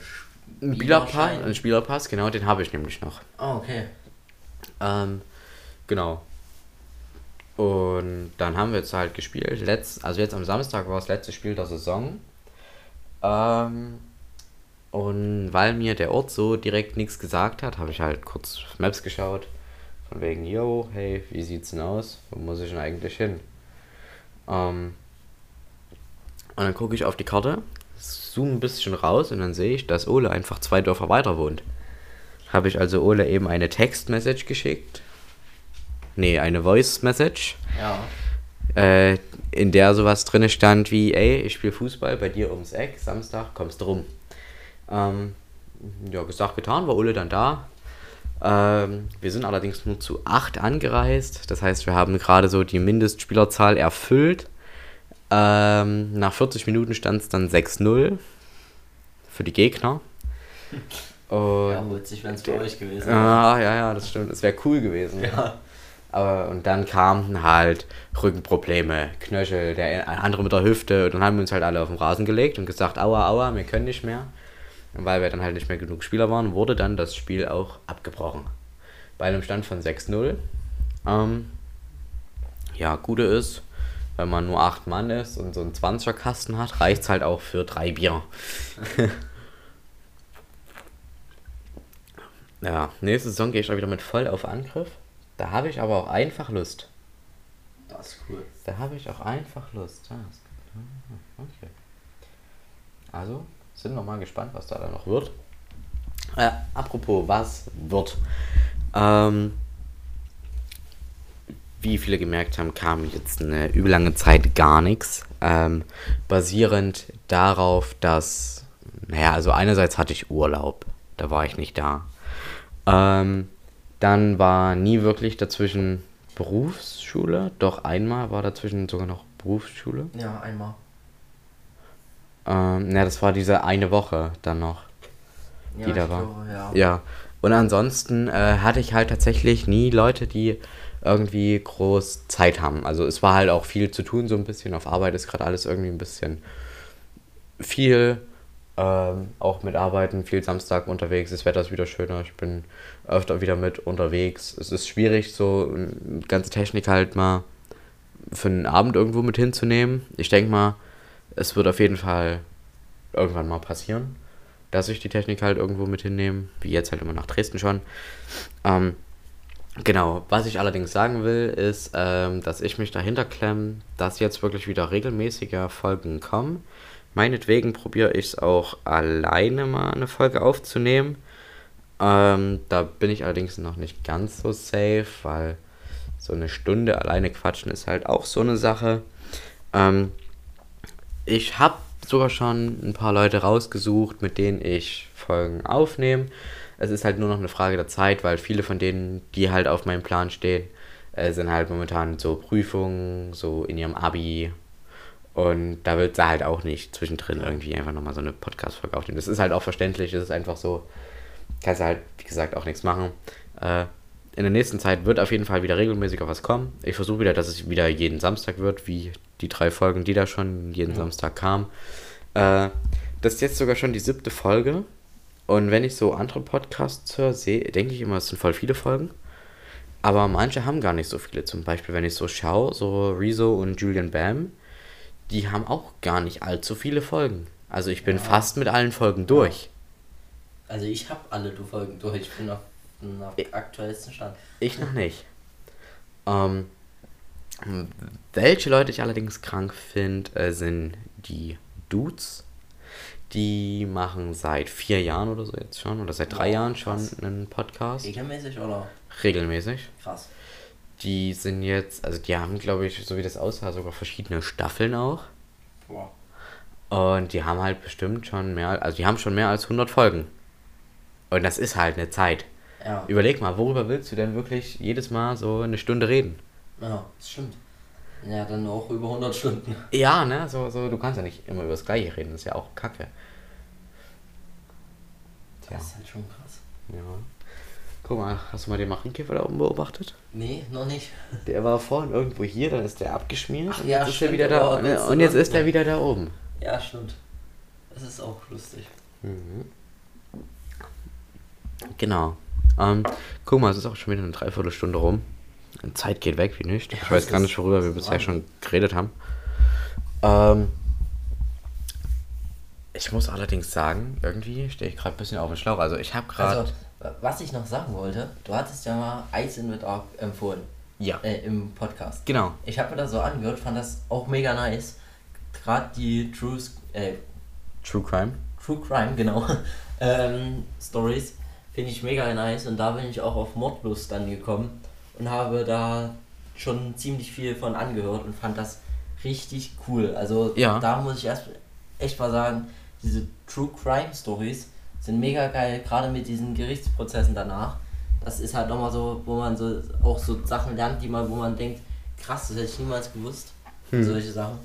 Ein Spielerpass, Spielerschein? ein Spielerpass, genau, den habe ich nämlich noch. Ah, okay. Ähm, genau. Und dann haben wir jetzt halt gespielt. Letzt, also jetzt am Samstag war das letzte Spiel der Saison. Ähm, und weil mir der Ort so direkt nichts gesagt hat, habe ich halt kurz auf Maps geschaut. Von wegen, yo, hey, wie sieht's denn aus? Wo muss ich denn eigentlich hin? Ähm, und dann gucke ich auf die Karte, zoome ein bisschen raus und dann sehe ich, dass Ole einfach zwei Dörfer weiter wohnt. Habe ich also Ole eben eine Textmessage geschickt. Nee, eine Voice Message, Ja. äh, in der sowas drin stand wie, ey, ich spiele Fußball bei dir ums Eck, Samstag kommst du rum. Ähm, ja, gesagt, getan, war Ole dann da. Ähm, wir sind allerdings nur zu acht angereist. Das heißt, wir haben gerade so die Mindestspielerzahl erfüllt. Ähm, nach 40 Minuten stand es dann 6-0 für die Gegner. Und Ja, sich, wenn es für euch gewesen wäre. Ah, ja, ja, das stimmt. Es wäre cool gewesen. Ja. Aber und dann kamen halt Rückenprobleme, Knöchel, der andere mit der Hüfte. Und dann haben wir uns halt alle auf den Rasen gelegt und gesagt, aua, aua, wir können nicht mehr. Und weil wir dann halt nicht mehr genug Spieler waren, wurde dann das Spiel auch abgebrochen. Bei einem Stand von 6-0. Ähm, ja, Gute ist, wenn man nur acht Mann ist und so einen 20er Kasten hat, reicht es halt auch für drei Bier. ja, nächste Saison gehe ich auch wieder mit voll auf Angriff. Da habe ich aber auch einfach Lust. Das ist cool. Da habe ich auch einfach Lust. Gut. okay. Also, sind wir mal gespannt, was da dann noch wird. Äh, apropos, was wird? Ähm, wie viele gemerkt haben, kam jetzt eine übellange Zeit gar nichts. Ähm, basierend darauf, dass, naja, also einerseits hatte ich Urlaub, da war ich nicht da. Ähm, dann war nie wirklich dazwischen Berufsschule, doch einmal war dazwischen sogar noch Berufsschule. Ja, einmal. Ähm, na, das war diese eine Woche dann noch, Ja, die da ich war. glaube, ja. Ja, und ansonsten äh, hatte ich halt tatsächlich nie Leute, die irgendwie groß Zeit haben. Also es war halt auch viel zu tun, so ein bisschen. Auf Arbeit ist gerade alles irgendwie ein bisschen viel. Ähm, auch mit Arbeiten, viel Samstag unterwegs. Das Wetter ist wieder schöner. Ich bin öfter wieder mit unterwegs. Es ist schwierig, so eine ganze Technik halt mal für einen Abend irgendwo mit hinzunehmen. Ich denke mal, es wird auf jeden Fall irgendwann mal passieren dass ich die Technik halt irgendwo mit hinnehme, wie jetzt halt immer nach Dresden schon. Ähm, genau, was ich allerdings sagen will, ist, ähm, dass ich mich dahinter klemme, dass jetzt wirklich wieder regelmäßiger Folgen kommen. Meinetwegen probiere ich es auch alleine mal eine Folge aufzunehmen. Ähm, da bin ich allerdings noch nicht ganz so safe, weil so eine Stunde alleine quatschen ist halt auch so eine Sache. Ähm, ich habe sogar schon ein paar Leute rausgesucht, mit denen ich Folgen aufnehme. Es ist halt nur noch eine Frage der Zeit, weil viele von denen, die halt auf meinem Plan stehen, äh, sind halt momentan so Prüfungen, so in ihrem Abi. Und da wird sie halt auch nicht zwischendrin irgendwie einfach nochmal so eine Podcast-Folge aufnehmen. Das ist halt auch verständlich, es ist einfach so, kannst du halt, wie gesagt, auch nichts machen. Äh, in der nächsten Zeit wird auf jeden Fall wieder regelmäßiger was kommen. Ich versuche wieder, dass es wieder jeden Samstag wird, wie die drei Folgen, die da schon jeden Samstag kamen. Äh, das ist jetzt sogar schon die siebte Folge. Und wenn ich so andere Podcasts höre, sehe, denke ich immer, es sind voll viele Folgen. Aber manche haben gar nicht so viele. Zum Beispiel, wenn ich so schaue, so Rezo und Julian Bam, die haben auch gar nicht allzu viele Folgen. Also ich bin Ja. fast mit allen Folgen durch. Also ich habe alle du Folgen durch. Ich bin auf dem aktuellsten Stand. Ich noch nicht. Ähm, welche Leute ich allerdings krank finde, äh, sind die Dudes. Die machen seit vier Jahren oder so jetzt schon, oder seit drei Wow, Jahren schon krass. einen Podcast. Regelmäßig oder? Regelmäßig. Krass. Die sind jetzt, also die haben, glaube ich, so wie das aussah, sogar verschiedene Staffeln auch. Boah. Und die haben halt bestimmt schon mehr, also die haben schon mehr als 100 Folgen. Und das ist halt eine Zeit. Ja. Überleg mal, worüber willst du denn wirklich jedes Mal so eine Stunde reden? Ja, das stimmt. Ja, dann auch über 100 Stunden. Ja, ne, so, so, du kannst ja nicht immer über das Gleiche reden, das ist ja auch Kacke. Tja, Das ist halt schon krass. ja. Guck mal, hast du mal den Marienkäfer da oben beobachtet? Nee, noch nicht. Der war vorhin irgendwo hier, dann ist der abgeschmiert Ach und ja, jetzt ist er stimmt, wieder der da. war ne, Und jetzt ist er wieder da oben. Ja, stimmt. Das ist auch lustig. Genau. Ähm, guck mal, es ist auch schon wieder eine Dreiviertelstunde rum. Zeit geht weg wie nicht. Ich weiß gar nicht, worüber wir bisher schon geredet haben. Ähm, ich muss allerdings sagen, irgendwie stehe ich gerade ein bisschen auf dem Schlauch. Also ich habe gerade... Also, wa- was ich noch sagen wollte, du hattest ja mal Ice in the Dark empfohlen. ja, Äh, im Podcast. genau. Ich habe mir das so angehört, fand das auch mega nice. Gerade die True, äh, True Crime. True Crime, genau, ähm, Stories finde ich mega nice und da bin ich auch auf Mordlust dann gekommen und habe da schon ziemlich viel von angehört und fand das richtig cool. Also Ja. da muss ich erst echt mal sagen, diese True Crime Stories sind mega geil, gerade mit diesen Gerichtsprozessen danach. Das ist halt nochmal so, wo man so auch so Sachen lernt, die man, wo man denkt, krass, das hätte ich niemals gewusst. Und solche Sachen.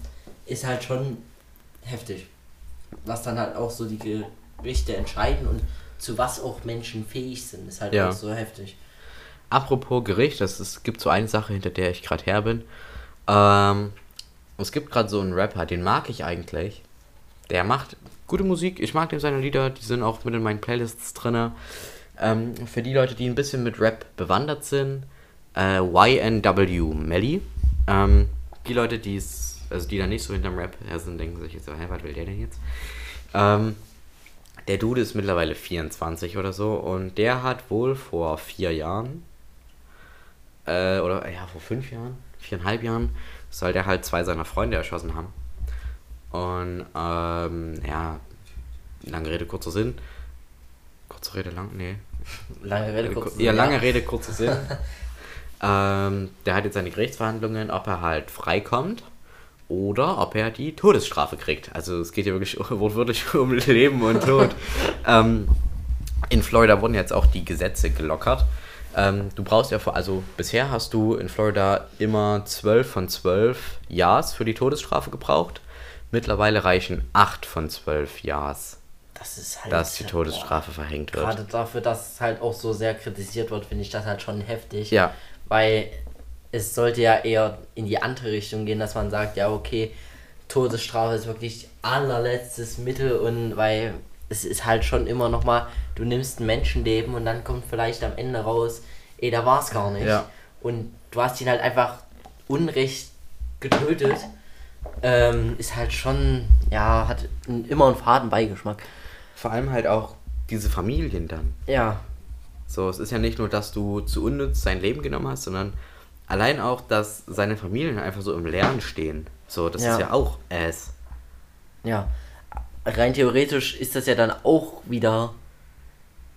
Ist halt schon heftig. Was dann halt auch so die Gerichte entscheiden und zu was auch Menschen fähig sind, ist halt Ja. auch so heftig. Apropos Gericht, das es gibt so eine Sache, hinter der ich gerade her bin. Ähm, es gibt gerade so einen Rapper, den mag ich eigentlich. Der macht gute Musik, ich mag dem seine Lieder, die sind auch mit in meinen Playlists drin. Ähm, für die Leute, die ein bisschen mit Rap bewandert sind, äh, YNW Melly. Ähm, die Leute, die es, also die da nicht so hinterm Rap her sind, denken sich jetzt so, hä, was will der denn jetzt? Ähm, der Dude ist mittlerweile 24 oder so und der hat wohl vor vier Jahren, äh, oder ja, vor fünf Jahren, viereinhalb Jahren, soll der halt zwei seiner Freunde erschossen haben. Und, ähm, ja, lange Rede, kurzer Sinn. Kurze Rede, lang, nee. Lange Rede, kurz. Ja, lange Rede, kurzer Sinn. ähm, der hat jetzt seine Gerichtsverhandlungen, ob er halt freikommt oder ob er die Todesstrafe kriegt. Also es geht ja wirklich wortwörtlich um Leben und Tod. ähm, in Florida wurden jetzt auch die Gesetze gelockert. Ähm, du brauchst ja vor, also bisher hast du in Florida immer 12 von 12 Ja's für die Todesstrafe gebraucht. Mittlerweile reichen 8 von 12 Ja's, Das ist halt. dass die Todesstrafe verhängt wird. Gerade dafür, dass es halt auch so sehr kritisiert wird, finde ich das halt schon heftig. Ja. Weil es sollte ja eher in die andere Richtung gehen, dass man sagt, ja, okay, Todesstrafe ist wirklich allerletztes Mittel und weil es ist halt schon immer noch mal, du nimmst ein Menschenleben und dann kommt vielleicht am Ende raus, ey, da war es gar nicht. Ja. Und du hast ihn halt einfach unrecht getötet. Ähm, ist halt schon, ja, hat immer einen faden Beigeschmack. Vor allem halt auch diese Familien dann. Ja, So, es ist ja nicht nur, dass du zu unnütz sein Leben genommen hast, sondern allein auch, dass seine Familien einfach so im Lernen stehen. So, das Ja. ist ja auch Ass. Ja, rein theoretisch ist das ja dann auch wieder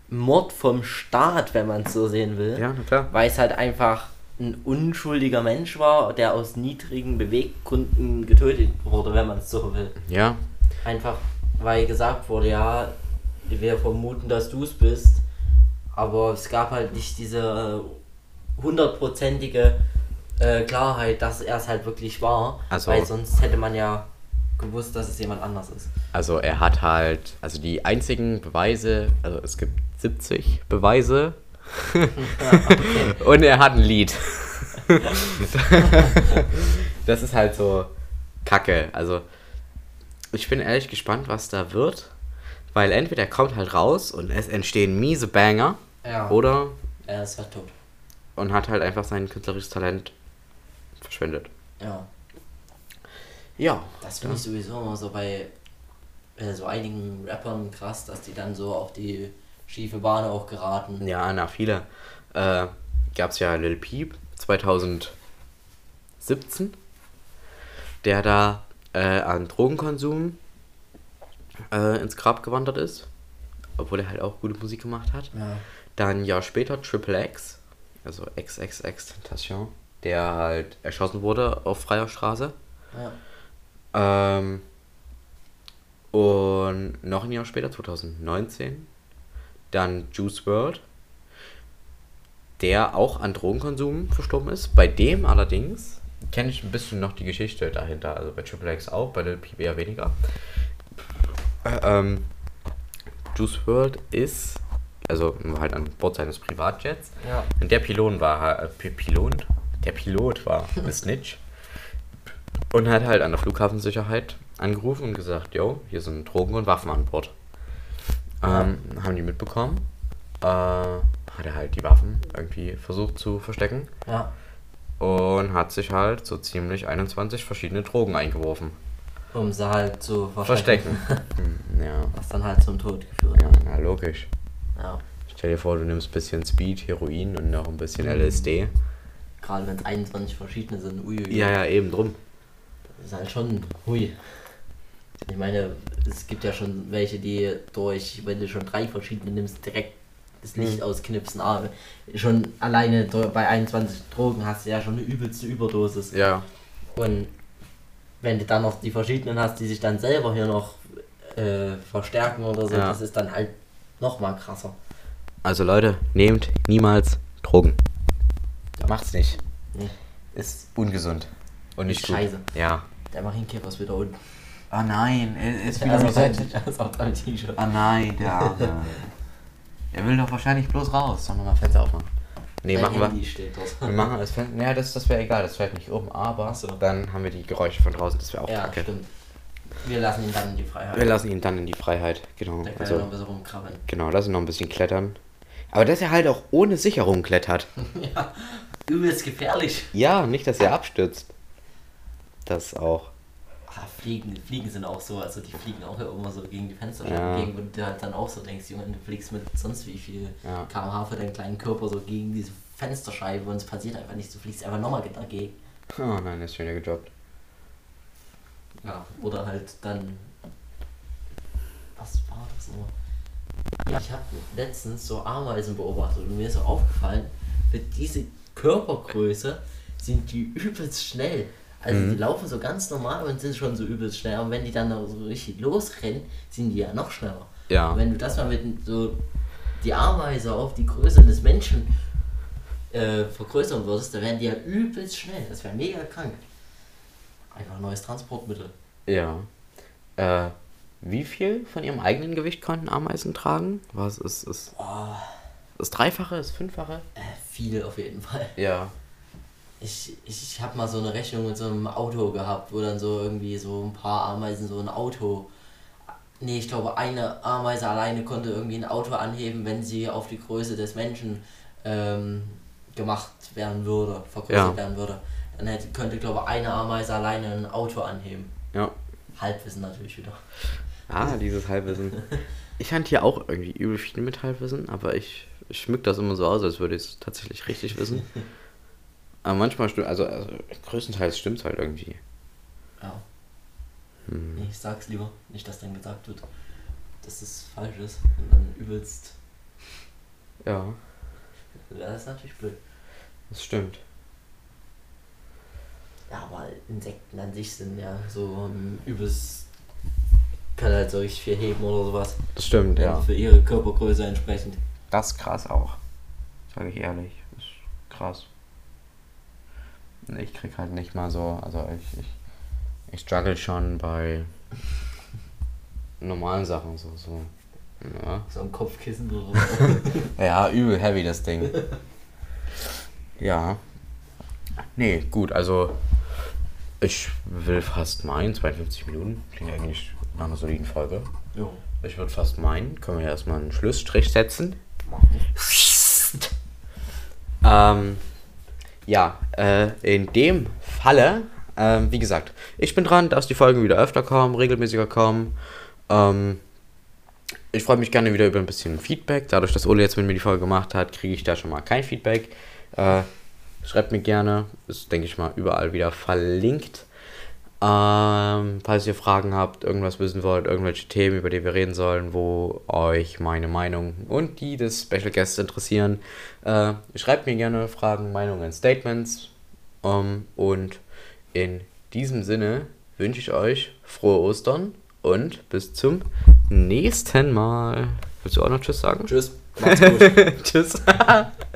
Mord vom Staat, wenn man es so sehen will. Ja, klar. Weil es halt einfach ein unschuldiger Mensch war, der aus niedrigen Beweggründen getötet wurde, wenn man es so will. Ja, Einfach, weil gesagt wurde, ja, wir vermuten, dass du es bist, aber es gab halt nicht diese hundertprozentige äh, Klarheit, dass er es halt wirklich war, Also- weil sonst hätte man ja gewusst, dass es jemand anders ist. also er hat halt, also die einzigen Beweise, also es gibt 70 Beweise und er hat ein Lied. das ist halt so kacke. Also ich bin ehrlich gespannt, was da wird, weil entweder er kommt halt raus und es entstehen miese Banger Ja. oder Er ist halt tot. und hat halt einfach sein künstlerisches Talent verschwendet. Ja. Ja. Das finde ich sowieso immer so bei äh, so einigen Rappern krass, dass die dann so auf die schiefe Bahn auch geraten. Ja, na, viele. Äh, Gab es ja Lil Peep 2017, der da äh, an Drogenkonsum äh, ins Grab gewandert ist, obwohl er halt auch gute Musik gemacht hat. Ja. Dann ein Jahr später Triple X, also XXX Tentation, der halt erschossen wurde auf freier Straße. Ja. Ähm, und noch ein Jahr später, 2019, dann Juice World, der auch an Drogenkonsum verstorben ist. Bei dem allerdings kenne ich ein bisschen noch die Geschichte dahinter. Also bei Triple X auch, bei Peep eher weniger. Äh, ähm, Juice World ist, also halt an Bord seines Privatjets. Ja. Und der Pilot war, äh, Pilot? Der Pilot war Snitch. Und hat halt an der Flughafensicherheit angerufen und gesagt, yo, hier sind Drogen und Waffen an Bord. Ähm, haben die mitbekommen. Äh, hat er halt die Waffen irgendwie versucht zu verstecken. Ja. Und hat sich halt so ziemlich 21 verschiedene Drogen eingeworfen. Um sie halt zu verstecken. Verstecken. Ja. Was dann halt zum Tod geführt ja, hat. na logisch. Ja. Stell dir vor, du nimmst ein bisschen Speed, Heroin und noch ein bisschen LSD. Gerade wenn es 21 verschiedene sind. Uiuiui. Ja, ja, eben drum. Das ist halt schon. Hui. Ich meine, es gibt ja schon welche, die durch, wenn du schon drei verschiedene nimmst, direkt das Licht ausknipsen. Aber schon alleine bei 21 Drogen hast du ja schon eine übelste Überdosis. Ja. Und wenn du dann noch die verschiedenen hast, die sich dann selber hier noch äh, verstärken oder so, Ja. das ist dann halt noch mal krasser. Also Leute, nehmt niemals Drogen. Macht's nicht. Nee. Ist ungesund. Und nicht Ist gut. scheiße. Ja. Der Marienkäfer ist wieder unten. Ah nein, er ist Er ist auf deinem- er ist auf deinem T-Shirt. Ah nein, der Arme. er will doch wahrscheinlich bloß raus. Sollen wir mal Fenster aufmachen? Nee, Dein machen wir. Handy steht dort. Wir machen das Fenster. Ja, das, das wäre egal, das fällt nicht um, aber so. dann haben wir die Geräusche von draußen, das wäre auch Ja, kacke. stimmt. Wir lassen ihn dann in die Freiheit. Wir lassen ihn dann in die Freiheit. Genau. Der kann ja noch ein Also, bisschen rumkrabbeln. genau, lassen ihn noch ein bisschen klettern. Aber dass er halt auch ohne Sicherung klettert. ja, übelst gefährlich. Ja, nicht, dass er abstürzt. Das auch. Ah, Fliegen, Fliegen sind auch so, also die fliegen auch immer so gegen die Fenster Ja. gegen, wo du halt dann auch so denkst, Junge, du fliegst mit sonst wie viel Ja. kmh für deinen kleinen Körper so gegen diese Fensterscheibe und es passiert einfach nichts, du fliegst einfach nochmal dagegen. Oh nein, ist schon wieder gejobbt. Ja, oder halt dann. Was war das nochmal? Ich habe letztens so Ameisen beobachtet und mir ist so aufgefallen, für diese Körpergröße sind die übelst schnell. Also die laufen so ganz normal und sind schon so übelst schnell. Und wenn die dann so richtig losrennen, sind die ja noch schneller. Ja. Und wenn du das mal mit so die Ameise auf die Größe des Menschen äh, vergrößern würdest, dann wären die ja übelst schnell. Das wäre mega krank. Einfach ein neues Transportmittel. Ja. Äh, wie viel von ihrem eigenen Gewicht konnten Ameisen tragen? Was ist ist Boah, das Dreifache, das Fünffache? äh, viel auf jeden Fall. Ja. Ich, ich, habe mal so eine Rechnung mit so einem Auto gehabt, wo dann so irgendwie so ein paar Ameisen so ein Auto. Nee, ich glaube, eine Ameise alleine konnte irgendwie ein Auto anheben, wenn sie auf die Größe des Menschen ähm, gemacht werden würde, vergrößert Ja. werden würde. Dann hätte, könnte, glaube ich, eine Ameise alleine ein Auto anheben. Ja. Halbwissen natürlich wieder. Ah, dieses Halbwissen. Ich fand hier auch irgendwie übel viel mit Halbwissen, aber ich, ich schmück das immer so aus, als würde ich es tatsächlich richtig wissen. Aber manchmal stimmt, also, also größtenteils stimmt es halt irgendwie. Ja. Hm. Nee, ich sag's lieber. Nicht, dass dann gesagt wird, dass es falsch ist. Und dann übelst. Ja, das ist natürlich blöd. das stimmt. Ja, aber Insekten an sich sind ja so ähm, übelst. Kann halt so richtig viel heben oder sowas. Das stimmt, ja. Für ihre Körpergröße entsprechend. Das ist krass auch. Sage ich ehrlich. Das ist krass. Ich krieg halt nicht mal so, also ich, ich, ich struggle schon bei normalen Sachen so. so. Ja. So ein Kopfkissen oder so. ja, übel heavy das Ding. ja. Nee, gut, also ich will fast meinen, 52 Minuten. Klingt eigentlich nach einer soliden Folge. jo. Ich würde fast meinen, können wir hier erstmal einen Schlussstrich setzen. Ähm, ja, äh, in dem Falle, ähm, wie gesagt, ich bin dran, dass die Folgen wieder öfter kommen, regelmäßiger kommen. Ähm, ich freue mich gerne wieder über ein bisschen Feedback. Dadurch, dass Ole jetzt mit mir die Folge gemacht hat, kriege ich da schon mal kein Feedback. Äh, schreibt mir gerne, ist, denke ich mal, überall wieder verlinkt. Ähm, falls ihr Fragen habt, irgendwas wissen wollt, irgendwelche Themen, über die wir reden sollen, wo euch meine Meinung und die des Special Guests interessieren, äh, schreibt mir gerne Fragen, Meinungen, Statements. Ähm, und in diesem Sinne wünsche ich euch frohe Ostern und bis zum nächsten Mal. Willst du auch noch Tschüss sagen? Tschüss. Macht's gut. Tschüss.